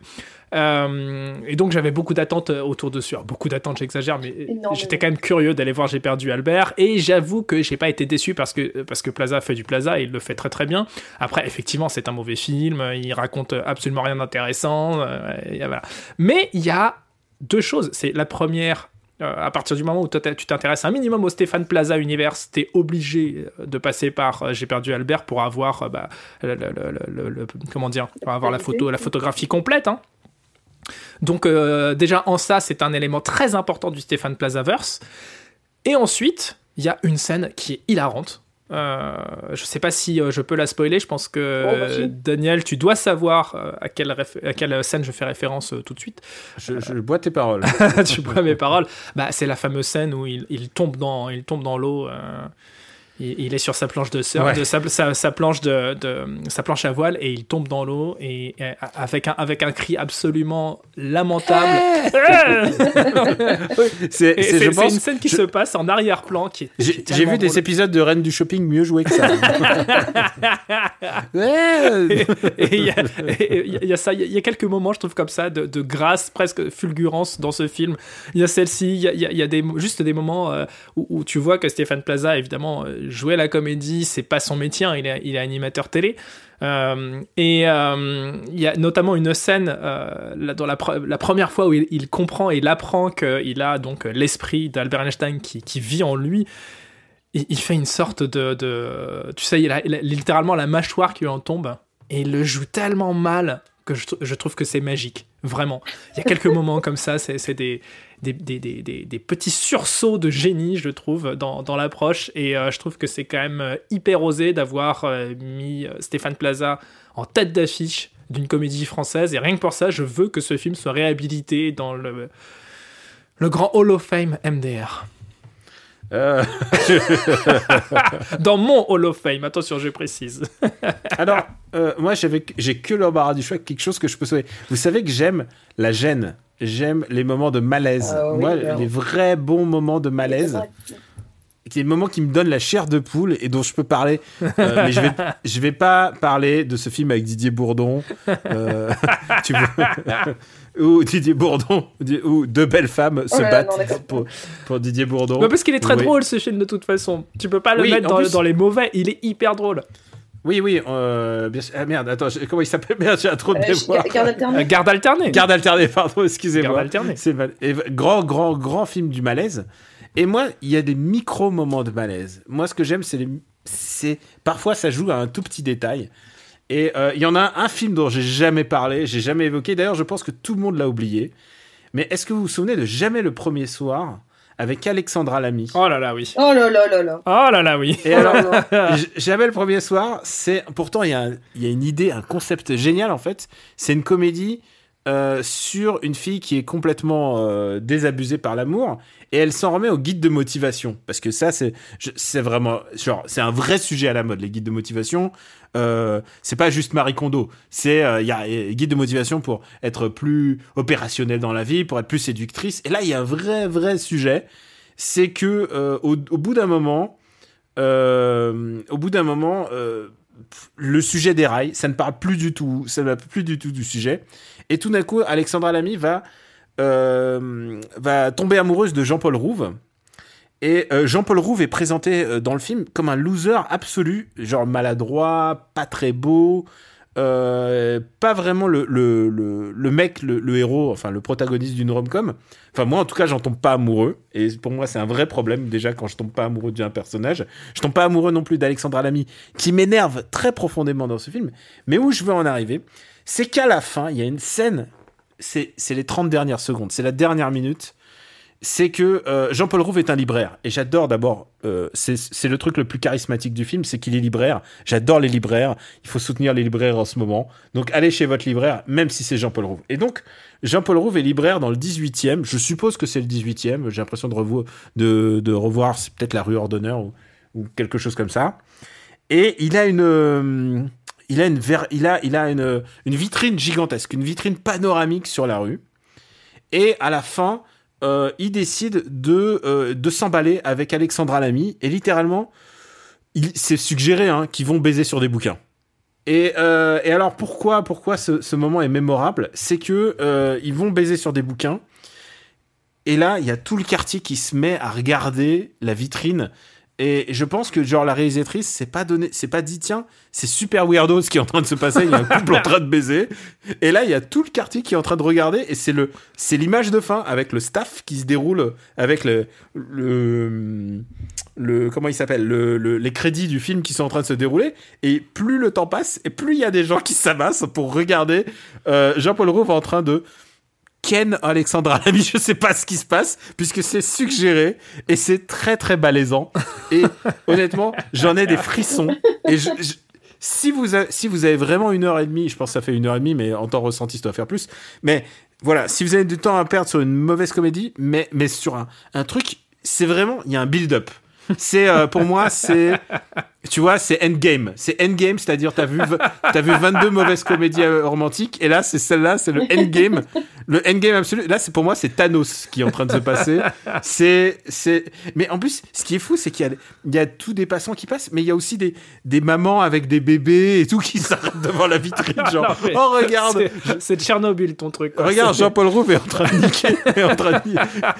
Euh, et donc j'avais beaucoup d'attentes euh, autour de ça. Beaucoup d'attentes, j'exagère, mais j'étais quand même curieux d'aller voir J'ai perdu Albert. Et j'avoue que j'ai pas été déçu parce que, parce que Plaza fait du Plaza et il le fait très très bien. Après, effectivement, c'est un mauvais film. Il raconte absolument rien d'intéressant. euh, voilà. Mais il y a deux choses. C'est la première. euh, à partir du moment où toi, tu t'intéresses un minimum au Stéphane Plaza Universe, t'es obligé de passer par euh, J'ai perdu Albert pour avoir euh, bah, le, le- le- le- le- comment dire, pour avoir la photo, la photographie complète. hein. Donc euh, déjà en ça, c'est un élément très important du Stéphane Plazaverse. Et ensuite, il y a une scène qui est hilarante. Euh, je sais pas si euh, je peux la spoiler. Je pense que Oh, euh, Daniel, tu dois savoir euh, à, quelle à quelle scène je fais référence euh, tout de suite. je, je bois tes paroles. tu vois mes paroles. Bah, c'est la fameuse scène où il, il tombe dans, il tombe dans l'eau. Euh, il, il est sur sa planche de surf, Ouais. de sa, sa- sa planche de, de- sa planche à voile et il tombe dans l'eau et, et avec un avec un cri absolument lamentable. C'est, une scène qui je- se passe en arrière-plan qui. J'ai, vu des drôle. épisodes de Reine du Shopping mieux joués que ça. et il y, a- y y ça, il y a- il y a quelques moments, je trouve, comme ça, de, de grâce, presque fulgurance dans ce film. Il y a celle-ci, il y a, des, juste des moments euh, où, où tu vois que Stéphane Plaza, évidemment, jouer la comédie, c'est pas son métier, hein, il, est, il est animateur télé. Euh, et euh, il y a notamment une scène euh, dans la, pre- la première fois où il, comprend et il apprend qu'il a donc l'esprit d'Albert Einstein qui, vit en lui. Il, fait une sorte de, tu sais, il a littéralement la mâchoire qui lui en tombe et il le joue tellement mal que je, tr- je trouve que c'est magique, vraiment. Il y a quelques moments comme ça, c'est des, des, des, des, des- des petits sursauts de génie, je trouve, dans, dans l'approche, et euh, je trouve que c'est quand même euh, hyper osé d'avoir euh, mis Stéphane Plaza en tête d'affiche d'une comédie française, et rien que pour ça, je veux que ce film soit réhabilité dans le, le grand Hall of Fame MDR. Euh, Dans mon Hall of Fame, attention, je précise. alors, euh, moi, j'ai que l'embarras du choix, quelque chose que je peux sauver. Vous savez que j'aime la gêne. J'aime les moments de malaise. Ah oui, moi, alors. les vrais bons moments de malaise. qui est le moment qui me donne la chair de poule et dont je peux parler. Euh, mais je vais, je vais pas parler de ce film avec Didier Bourdon. euh, tu vois, où Didier Bourdon, où deux belles femmes se Oh là là, non, battent pour, pour Didier Bourdon. Bah, parce qu'il est très Oui. drôle ce film de toute façon. Tu peux pas le Oui, mettre dans, plus- dans les mauvais, il est hyper drôle. Oui, oui, euh, bien sûr. Ah merde, attends, je- comment il s'appelle? Merde, j'ai un trop de Euh, mémoire. garde alternée. Euh, garde alternée. Garde alternée, pardon, excusez-moi. Garde alternée. C'est mal- grand, grand, grand film du malaise. Et moi, il y a des micro moments de malaise. Moi, ce que j'aime, c'est les, c'est parfois ça joue à un tout petit détail. Et euh, il y en a un film dont j'ai jamais parlé, j'ai jamais évoqué. D'ailleurs, je pense que tout le monde l'a oublié. Mais est-ce que vous vous souvenez de Jamais le premier soir avec Alexandra Lamy? Oh là là, oui. Oh là là là là. Oh là là, oui. Et Oh alors, Jamais le premier soir, c'est pourtant il y, a y une idée, un concept génial en fait. C'est une comédie euh, sur une fille qui est complètement euh, désabusée par l'amour et elle s'en remet au guide de motivation parce que ça c'est c'est vraiment genre c'est un vrai sujet à la mode les guides de motivation. Euh, c'est pas juste Marie Kondo, c'est euh, il y a euh, guide de motivation pour être plus opérationnel dans la vie, pour être plus séductrice. Et là il y a un vrai vrai sujet, c'est que euh, au, bout d'un moment euh, au bout d'un moment, euh, le sujet déraille, ça ne parle plus du tout, ça ne va plus du tout du sujet. Et tout d'un coup, Alexandra Lamy va, euh, va tomber amoureuse de Jean-Paul Rouve. Et euh, Jean-Paul Rouve est présenté euh, dans le film comme un loser absolu, genre maladroit, pas très beau, euh, pas vraiment le, mec, le, le héros, enfin le protagoniste d'une rom-com. Enfin, moi, en tout cas, j'en tombe pas amoureux. Et pour moi, c'est un vrai problème, déjà, quand je tombe pas amoureux d'un personnage. Je tombe pas amoureux non plus d'Alexandra Lamy, qui m'énerve très profondément dans ce film. Mais où je veux en arriver, c'est qu'à la fin, il y a une scène, c'est c'est les 30 dernières secondes, c'est la dernière minute. C'est que euh, Jean-Paul Rouve est un libraire. Et j'adore d'abord, euh, c'est le truc le plus charismatique du film, c'est qu'il est libraire. J'adore les libraires. Il faut soutenir les libraires en ce moment. Donc allez chez votre libraire, même si c'est Jean-Paul Rouve. Et donc, Jean-Paul Rouve est libraire dans le 18e. Je suppose que c'est le 18e. J'ai l'impression de, revo- de, de revoir, c'est peut-être la rue Ordonneur ou, ou quelque chose comme ça. Et il a une, euh, il a une, ver- il a, il a une, une vitrine gigantesque, une vitrine panoramique sur la rue. Et à la fin, euh, il décide de, euh, de s'emballer avec Alexandra Lamy. Et littéralement, il, c'est suggéré hein, qu'ils vont baiser sur des bouquins. Et, euh, et alors pourquoi, pourquoi ce, ce moment est mémorable? C'est que ils vont baiser sur des bouquins. Et là, il y a tout le quartier qui se met à regarder la vitrine. Et je pense que genre la réalisatrice s'est pas donné, c'est pas dit tiens, c'est super weirdo ce qui est en train de se passer. Il y a un couple en train de baiser. Et là, il y a tout le quartier qui est en train de regarder. Et c'est le, c'est l'image de fin avec le staff qui se déroule avec le, le, le comment il s'appelle, le, le- les crédits du film qui sont en train de se dérouler. Et plus le temps passe, et plus il y a des gens qui s'amassent pour regarder euh, Jean-Paul Rouve en train de Ken Alexandra Lamy, je sais pas ce qui se passe, puisque c'est suggéré et c'est très très malaisant. Et honnêtement, j'en ai des frissons. Et si, vous si vous avez vraiment une heure et demie, je pense que ça fait une heure et demie, mais en temps ressenti, ça doit faire plus. Mais voilà, si vous avez du temps à perdre sur une mauvaise comédie, mais, mais sur un, un truc, c'est vraiment, il y a un build-up. C'est euh, pour moi, c'est tu vois, c'est endgame. C'est endgame, c'est-à-dire t'as vu, t'as vu 22 mauvaises comédies euh, romantiques, et là, c'est celle-là, c'est le endgame. Le endgame absolu. Là, c'est pour moi, c'est Thanos qui est en train de se passer. C'est, c'est. Mais en plus, ce qui est fou, c'est qu'il y a, il y a tous des passants qui passent, mais il y a aussi des, des mamans avec des bébés et tout qui s'arrêtent devant la vitrine, genre, Non, mais oh regarde, c'est- Tchernobyl ton truc. quoi. Regarde, Jean-Paul Rouve est en train de niquer. est en train de...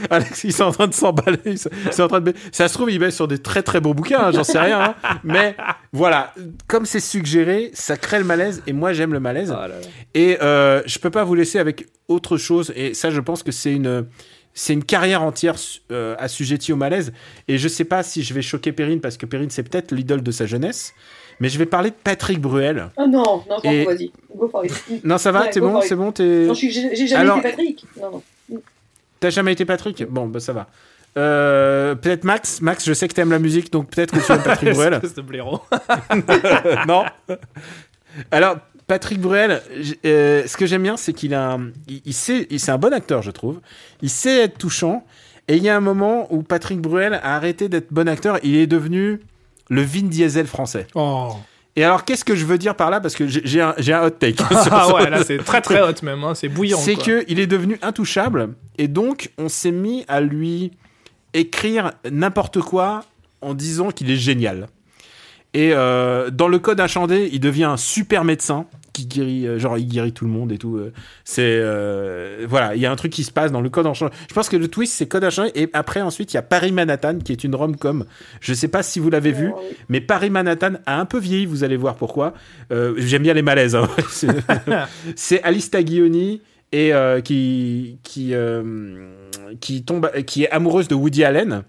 Alex, ils sont en train de s'emballer. ils sont- ils en train de... Ça se trouve, il baisse sur des très très beaux bouquins, hein, j'en sais rien. hein. Mais voilà, comme c'est suggéré, ça crée le malaise. Et moi, j'aime le malaise. Là là. Et euh, je peux pas vous laisser avec autre chose. Et ça, je pense que c'est une. C'est une carrière entière euh, assujettie au malaise. Et je sais pas si je vais choquer Perrine, parce que Perrine, c'est peut-être l'idole de sa jeunesse. Mais je vais parler de Patrick Bruel. Oh non, non, Et- vas-y, go for it. Non, ça va, Ouais, t'es bon, c'est bon, t'es. Non, j'ai j'ai jamais Alors- été Patrick. Non, non. T'as jamais été Patrick? Bon, bah ça va. Euh, peut-être Max. Max, je sais que t'aimes la musique, donc peut-être que tu aimes Patrick Bruel. De blaireau. non. Alors, Patrick Bruel, euh, ce que j'aime bien, c'est qu'il a, un- il, il sait, il- c'est un bon acteur, je trouve. Il sait être touchant. Et il y a un moment où Patrick Bruel a arrêté d'être bon acteur. Il est devenu le Vin Diesel français. Oh. Et alors, qu'est-ce que je veux dire par là? Parce que j'ai un, j'ai un hot take. Ah ouais, là c'est très très hot même, hein, c'est bouillant. c'est quoi. que il est devenu intouchable et donc on s'est mis à lui écrire n'importe quoi en disant qu'il est génial. Et euh, dans le code inchandé, il devient un super médecin qui guérit, euh, genre il guérit tout le monde et tout. euh, c'est voilà, il y a un truc qui se passe dans le code enchanté. Je pense que le twist c'est code enchanté et après ensuite il y a Paris Manhattan qui est une rom-com. Je sais pas si vous l'avez vu, mais Paris Manhattan a un peu vieilli. Vous allez voir pourquoi. J'aime bien les malaises. hein. C'est- c'est Alice Taglioni et euh, qui qui euh, qui tombe, qui est amoureuse de Woody Allen.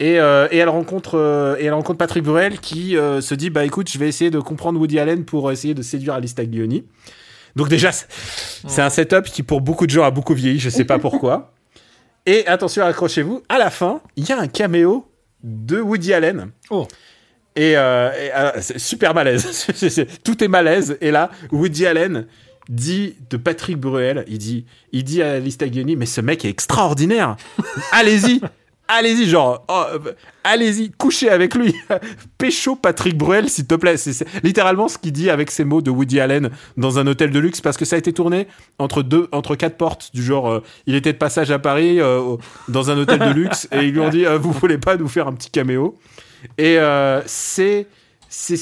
Et, euh, et elle rencontre euh, et elle rencontre Patrick Bruel qui euh, se dit bah écoute je vais essayer de comprendre Woody Allen pour essayer de séduire Alice Taglioni. Donc déjà c'est- un setup qui pour beaucoup de gens a beaucoup vieilli, je sais pas pourquoi. Et attention accrochez-vous, à la fin il y a un caméo de Woody Allen. Oh. Et, et, c'est super malaise. Tout est malaise. Et là, Woody Allen dit de Patrick Bruel, il dit, il dit à Alice Taglioni, mais ce mec est extraordinaire. Allez-y. Allez-y, genre, oh, allez-y, couchez avec lui. Pécho Patrick Bruel, s'il te plaît. C'est littéralement ce qu'il dit avec ces mots de Woody Allen dans un hôtel de luxe parce que ça a été tourné entre deux, entre quatre portes du genre, euh, il était de passage à Paris euh, dans un hôtel de luxe et ils lui ont dit, euh, vous voulez pas nous faire un petit caméo? Et euh, c'est, c'est,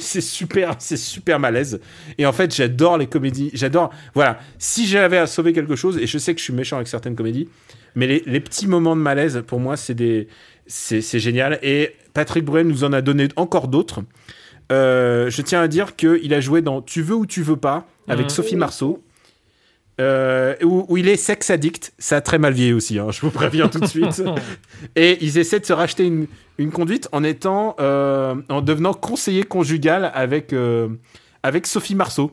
c'est, super, c'est super malaise. Et en fait, j'adore les comédies. J'adore. Voilà. Si j'avais à sauver quelque chose, et je sais que je suis méchant avec certaines comédies, mais les, les petits moments de malaise, pour moi, c'est des, c'est, génial. Et Patrick Bruel nous en a donné encore d'autres. Euh, je tiens à dire qu'il a joué dans Tu veux ou tu veux pas avec Mhm. Sophie Marceau. Euh, où, où il est sex addict, ça a très mal vieilli aussi, hein, je vous préviens tout de suite. Et ils essaient de se racheter une, une conduite en étant, euh, en devenant conseiller conjugal avec, euh, avec Sophie Marceau.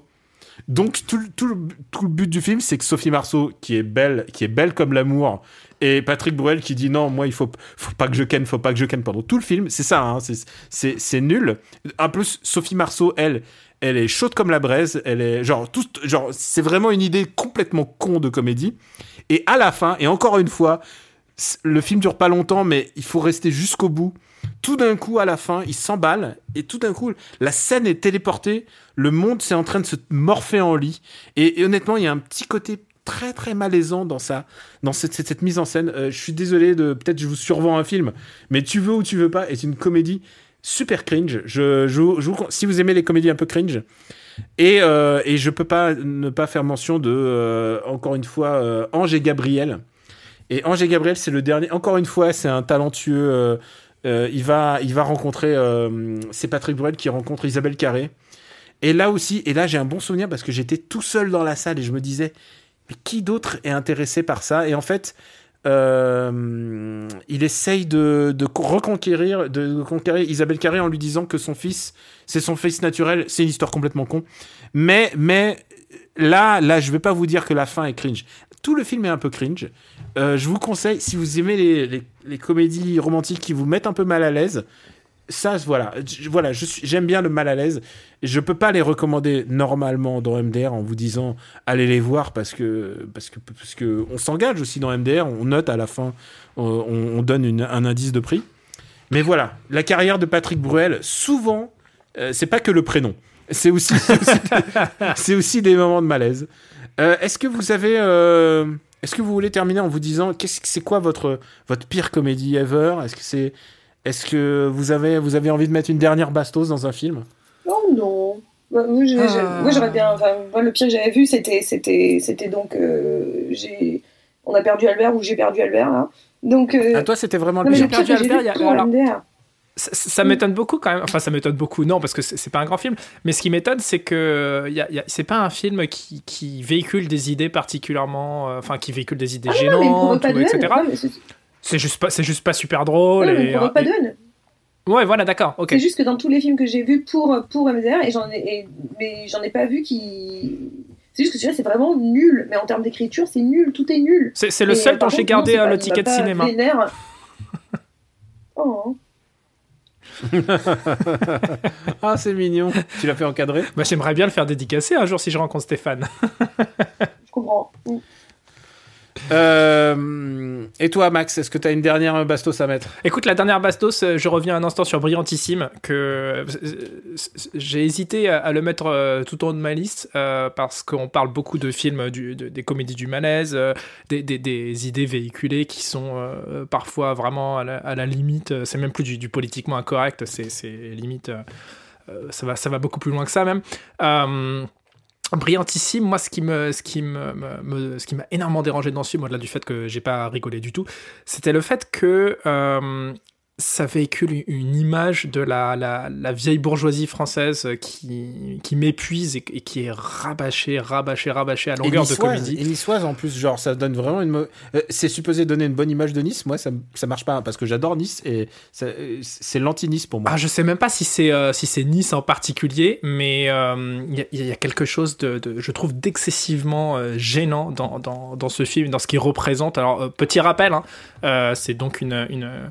Donc tout, le- tout, le, tout le but du film, c'est que Sophie Marceau, qui est belle, qui est belle comme l'amour, et Patrick Bruel qui dit non, moi il faut, faut pas que je ken, faut pas que je ken pendant tout le film. C'est ça, hein, c'est nul. En plus, Sophie Marceau, elle, elle est chaude comme la braise. Elle est genre tout, genre c'est vraiment une idée complètement con de comédie. Et à la fin, et encore une fois, le film dure pas longtemps, mais il faut rester jusqu'au bout. Tout d'un coup, à la fin, il s'emballe et tout d'un coup, la scène est téléportée. Le monde, c'est en train de se morpher en lit. Et, honnêtement, il y a un petit côté très très malaisant dans ça, dans cette, cette- cette mise en scène. Euh, je suis désolé de peut-être je vous survends un film, mais tu veux ou tu veux pas est une comédie super cringe. Je, je, si vous aimez les comédies un peu cringe, et, euh, et je peux pas ne pas faire mention de euh, encore une fois euh, Ange et Gabriel. Et Ange Gabriel, c'est le dernier. Encore une fois, c'est un talentueux. euh, euh, il va, il va rencontrer. c'est Patrick Bruel qui rencontre Isabelle Carré. Et là aussi, et là j'ai un bon souvenir parce que j'étais tout seul dans la salle et je me disais, mais qui d'autre est intéressé par ça? Et en fait, euh, il essaye de, reconquérir, de conquérir Isabelle Carré en lui disant que son fils, c'est son fils naturel. C'est une histoire complètement con. Mais, mais là, là, je vais pas vous dire que la fin est cringe. Tout le film est un peu cringe. Euh, je vous conseille, si vous aimez les, comédies romantiques qui vous mettent un peu mal à l'aise, ça, voilà, voilà, j'aime bien le mal à l'aise. Je peux pas les recommander normalement dans MDR en vous disant allez les voir parce que parce que parce que on s'engage aussi dans MDR, on note à la fin, on, on donne un indice de prix. Mais voilà, la carrière de Patrick Bruel, souvent, euh, c'est pas que le prénom, c'est aussi c'est aussi, des moments de malaise. Euh, Est-ce que vous avez euh, est-ce que vous voulez terminer en vous disant qu'est-ce que c'est quoi votre votre pire comédie ever? Est-ce que c'est est-ce que vous avez, vous avez envie de mettre une dernière bastos dans un film? Oh non. Bah, moi, j'ai- j'ai- Ah. moi, j'aurais bien. Enfin, moi, le pire que j'avais vu, c'était, c'était, c'était donc. euh, j'ai, on a perdu Albert ou j'ai perdu Albert là. Donc. euh, Ah, toi, c'était vraiment non, le mais j'ai le pire. pire perdu j'ai Albert, il y a- alors-. Ça, ça m'étonne beaucoup quand même. Enfin, ça m'étonne beaucoup, non, parce que c'est pas un grand film. Mais ce qui m'étonne, c'est que y a, y a- c'est pas un film qui, qui véhicule des idées particulièrement. euh, Enfin, qui véhicule des idées Ah non, mais il provoque gênantes, ou etc. Non, c'est- juste pas, c'est juste pas super non, drôle. mais il et, provoque pas de et- haine. Ouais, voilà, d'accord. Ok. C'est juste que dans tous les films que j'ai vus pour, pour MDR, et j'en ai, et- mais j'en ai pas vu qui. C'est juste que celui-là, c'est vraiment nul. Mais en termes d'écriture, c'est nul. Tout est nul. C'est c'est le Et, seul par dont j'ai non, gardé euh, pas- le ticket de cinéma. vénère. Oh. Ah, c'est mignon. tu l'as fait encadrer? Bah, J'aimerais bien le faire dédicacer un jour si je rencontre Stéphane. Je comprends. Euh, Et toi, Max, est-ce que tu as une dernière bastos à mettre? Écoute, la dernière bastos, euh, je reviens un instant sur Brillantissime, que euh, j'ai hésité à, le mettre euh, tout en haut de ma liste, parce qu'on parle beaucoup de films, des comédies du malaise, des, idées véhiculées qui sont parfois vraiment à la, limite, c'est même plus du, politiquement incorrect, c'est limite, ça va beaucoup plus loin que ça même. Brillantissime. Moi, ce qui me, ce qui me, me- ce qui m'a énormément dérangé dans ce film, au-delà du fait que j'ai pas rigolé du tout, c'était le fait que euh, ça véhicule une image de la, la, la vieille bourgeoisie française qui, qui m'épuise et, et qui est rabâchée, rabâchée, rabâchée à longueur de comédie. et niçoise en plus, genre ça donne vraiment une. euh, c'est supposé donner une bonne image de Nice. Moi, ça, ça marche pas parce que j'adore Nice et euh, c'est l'anti-Nice pour moi. Ah, je sais même pas si c'est euh, si c'est Nice en particulier, mais euh, il y, a- il y a quelque chose de, de- je trouve, d'excessivement euh, gênant dans, dans, dans ce film, dans ce qu'il représente. Alors, euh, petit rappel, hein, euh, c'est donc une, une,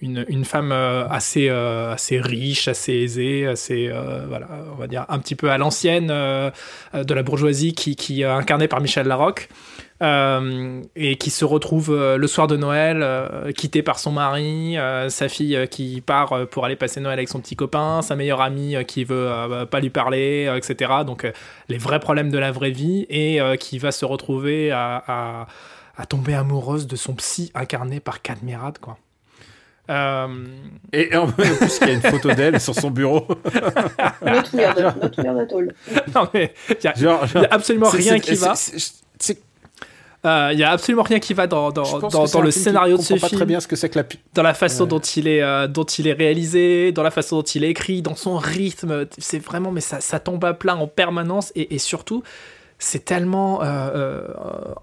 une, femme euh, assez, euh, assez riche, assez aisée, assez, euh, voilà, on va dire un petit peu à l'ancienne de la bourgeoisie qui, est incarnée par Michel Larocque. et qui se retrouve le soir de Noël, euh, quittée par son mari, sa fille qui part pour aller passer Noël avec son petit copain, sa meilleure amie qui veut pas lui parler, etc. Donc les vrais problèmes de la vraie vie et qui va se retrouver à tomber amoureuse de son psy incarné par Cadmerade, quoi. Euh, Et en plus, il y a une photo d'elle sur son bureau. Not weird, not weird at all. non mais il y a, Genre, absolument rien qui va. Euh, Il y a absolument rien qui va dans, dans, dans, le scénario de ce pas film. très bien ce que c'est que la. dans la façon Ouais. dont il est euh, dont il est réalisé, dans la façon dont il est écrit, dans son rythme, c'est vraiment mais ça, ça tombe à plat en permanence et, et surtout c'est tellement euh, euh,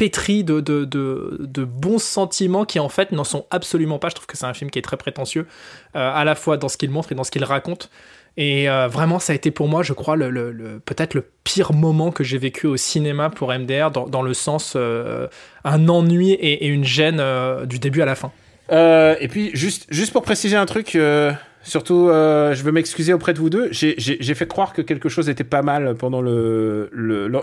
pétri de, de, de, bons sentiments qui en fait n'en sont absolument pas. Je trouve que c'est un film qui est très prétentieux euh, à la fois dans ce qu'il montre et dans ce qu'il raconte. Et euh, vraiment, ça a été pour moi, je crois, peut-être le pire moment que j'ai vécu au cinéma pour MDR, dans, le sens euh, un ennui et, et une gêne du début à la fin. Et puis, juste, juste pour préciser un truc, surtout, euh, je veux m'excuser auprès de vous deux. J'ai- fait croire que quelque chose était pas mal pendant le,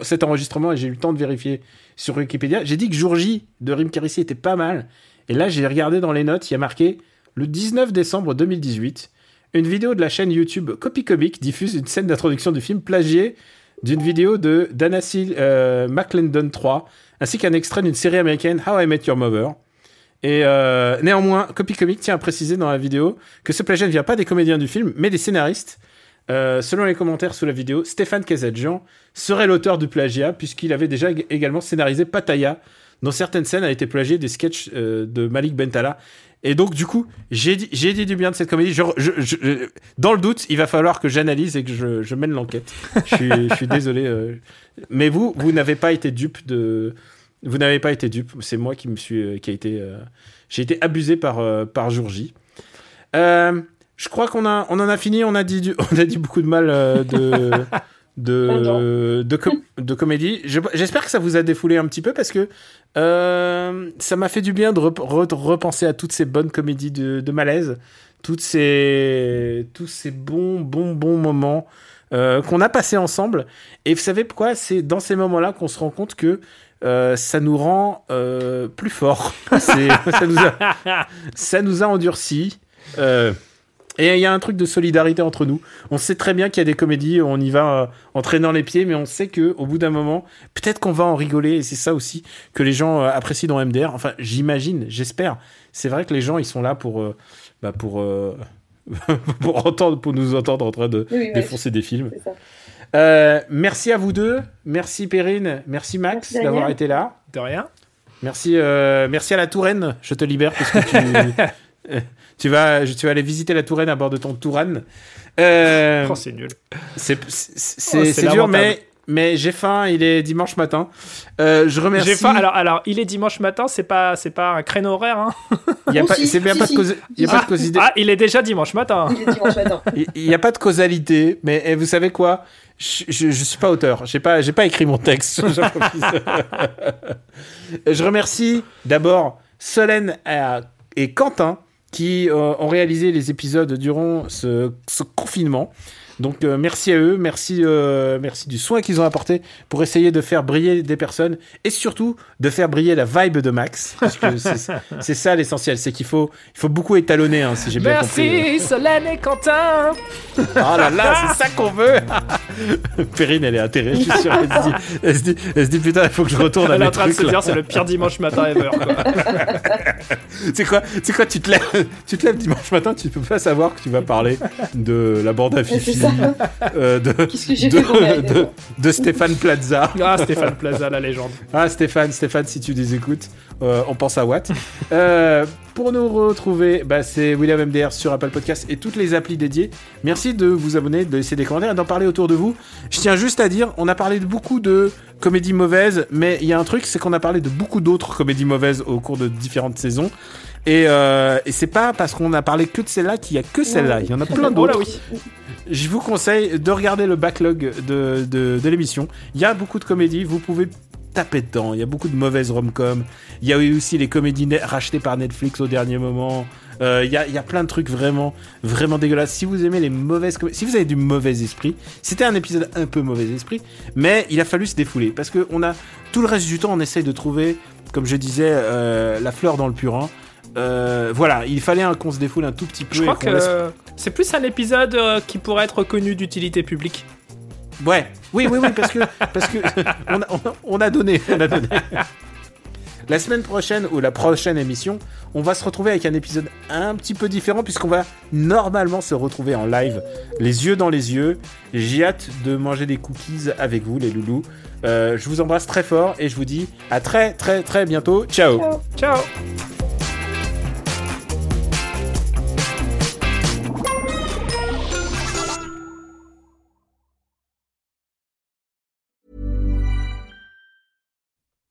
cet enregistrement et j'ai eu le temps de vérifier sur Wikipédia. J'ai dit que Jour J de Rim Kérissi était pas mal. Et là, j'ai regardé dans les notes, il y a marqué le 19 décembre 2018. Une vidéo de la chaîne YouTube Copy Comic diffuse une scène d'introduction du film plagiée d'une vidéo de Danassil euh, McClendon 3, ainsi qu'un extrait d'une série américaine How I Met Your Mother. Et euh, néanmoins, Copy Comic tient à préciser dans la vidéo que ce plagiat ne vient pas des comédiens du film, mais des scénaristes. Euh, selon les commentaires sous la vidéo, Stéphane Kazadjian serait l'auteur du plagiat, puisqu'il avait déjà ég- également scénarisé Pattaya, dont certaines scènes avaient été plagiées des sketchs euh, de Malik Bentala. Et donc, du coup, j'ai dit, du bien de cette comédie. Je- je- dans le doute, il va falloir que j'analyse et que je, mène l'enquête. Je suis désolé. euh, mais vous, vous n'avez pas été dupe de. Vous n'avez pas été dupe. C'est moi qui me suis, euh, qui a été, euh, j'ai été abusé par euh, par Jour J. Je crois qu'on a, on en a fini. On a dit, du- on a dit beaucoup de mal de. De, de, com- de comédie. Je- J'espère que ça vous a défoulé un petit peu parce que euh, ça m'a fait du bien de rep- re- repenser à toutes ces bonnes comédies de, de malaise, toutes ces, tous ces bons, bons, bons moments euh, qu'on a passés ensemble. Et vous savez pourquoi? C'est dans ces moments-là qu'on se rend compte que euh, ça nous rend euh, plus forts. Ça, nous a, ça nous a endurcis. Euh, et il y a un truc de solidarité entre nous. On sait très bien qu'il y a des comédies, on y va euh, en traînant les pieds, mais on sait que au bout d'un moment, peut-être qu'on va en rigoler. Et c'est ça aussi que les gens euh, apprécient dans MDR. Enfin, j'imagine, j'espère. C'est vrai que les gens, ils sont là pour, euh, bah, pour, euh, pour entendre, pour nous entendre en train de Oui, oui, ouais, défoncer des films. c'est ça. Euh, merci à vous deux. Merci Perrine. Merci Max d'avoir été là. De rien. Merci, euh, merci à la Touraine. Je te libère parce que tu, euh, tu vas, tu vas aller visiter la Touraine à bord de ton Touran. Euh, Oh, c'est nul. c'est Oh, dur, mais, mais j'ai faim. Il est dimanche matin. Euh, je remercie. J'ai faim. Alors, alors, il est dimanche matin, c'est pas, c'est pas un créneau horaire. Hein. Il y a Oh, pas, si, c'est bien si, pas de si. cause, il y a pas de causalité. Ah, il est déjà dimanche matin. Il est dimanche matin. Il il y a pas de causalité, mais eh, vous savez quoi? Je, je, je suis pas auteur. J'ai pas, j'ai pas écrit mon texte. Je remercie d'abord Solène euh, et Quentin qui euh, ont réalisé les épisodes durant ce, ce confinement. Donc euh, merci à eux, merci, euh, merci du soin qu'ils ont apporté pour essayer de faire briller des personnes et surtout de faire briller la vibe de Max. Parce que c'est ça l'essentiel, c'est qu'il faut, il faut beaucoup étalonner, hein, si j'ai bien compris. Merci Solène et Quentin. Oh là là, c'est ça qu'on veut Perrine, elle est atterrée, je suis sûr. Elle se dit, elle se dit, elle se dit, putain, il faut que je retourne à Elle est en train de se là. dire c'est le pire dimanche matin ever. C'est quoi C'est quoi tu te lèves, tu te lèves dimanche matin, tu peux pas savoir que tu vas parler de la bande à Fifi. Euh, de, Qu'est-ce que j'ai de, fait pour y arriver de- de Stéphane Plaza. Ah, Stéphane Plaza, la légende. Ah Stéphane, Stéphane, si tu les écoutes, euh, on pense à Watt. Euh, pour nous retrouver, bah, c'est William MDR sur Apple Podcast et toutes les applis dédiées. Merci de vous abonner, de laisser des commentaires et d'en parler autour de vous. Je tiens juste à dire, on a parlé de beaucoup de comédies mauvaises, mais il y a un truc, c'est qu'on a parlé de beaucoup d'autres comédies mauvaises au cours de différentes saisons. Et, euh, et c'est pas parce qu'on a parlé que de celle-là qu'il y a que celle-là. Il y en a plein Oh d'autres. oui. Je vous conseille de regarder le backlog de, de, de l'émission. Il y a beaucoup de comédies, vous pouvez taper dedans. Il y a beaucoup de mauvaises rom-com. Il y a eu aussi les comédies rachetées par Netflix au dernier moment. Euh, il, y a, il y a plein de trucs vraiment, vraiment dégueulasses. Si vous aimez les mauvaises comédies, si vous avez du mauvais esprit, c'était un épisode un peu mauvais esprit, mais il a fallu se défouler parce que on a tout le reste du temps, on essaye de trouver, comme je disais, euh, la fleur dans le purin. Euh, voilà, il fallait qu'on se défoule un tout petit peu. Je crois que laisse- c'est plus un épisode euh, qui pourrait être reconnu d'utilité publique. Ouais, oui, oui, oui, parce que, parce que a- on a donné, on a donné. La semaine prochaine ou la prochaine émission, on va se retrouver avec un épisode un petit peu différent puisqu'on va normalement se retrouver en live, les yeux dans les yeux. J'ai hâte de manger des cookies avec vous, les loulous. Euh, je vous embrasse très fort et je vous dis à très très très bientôt. Ciao. Ciao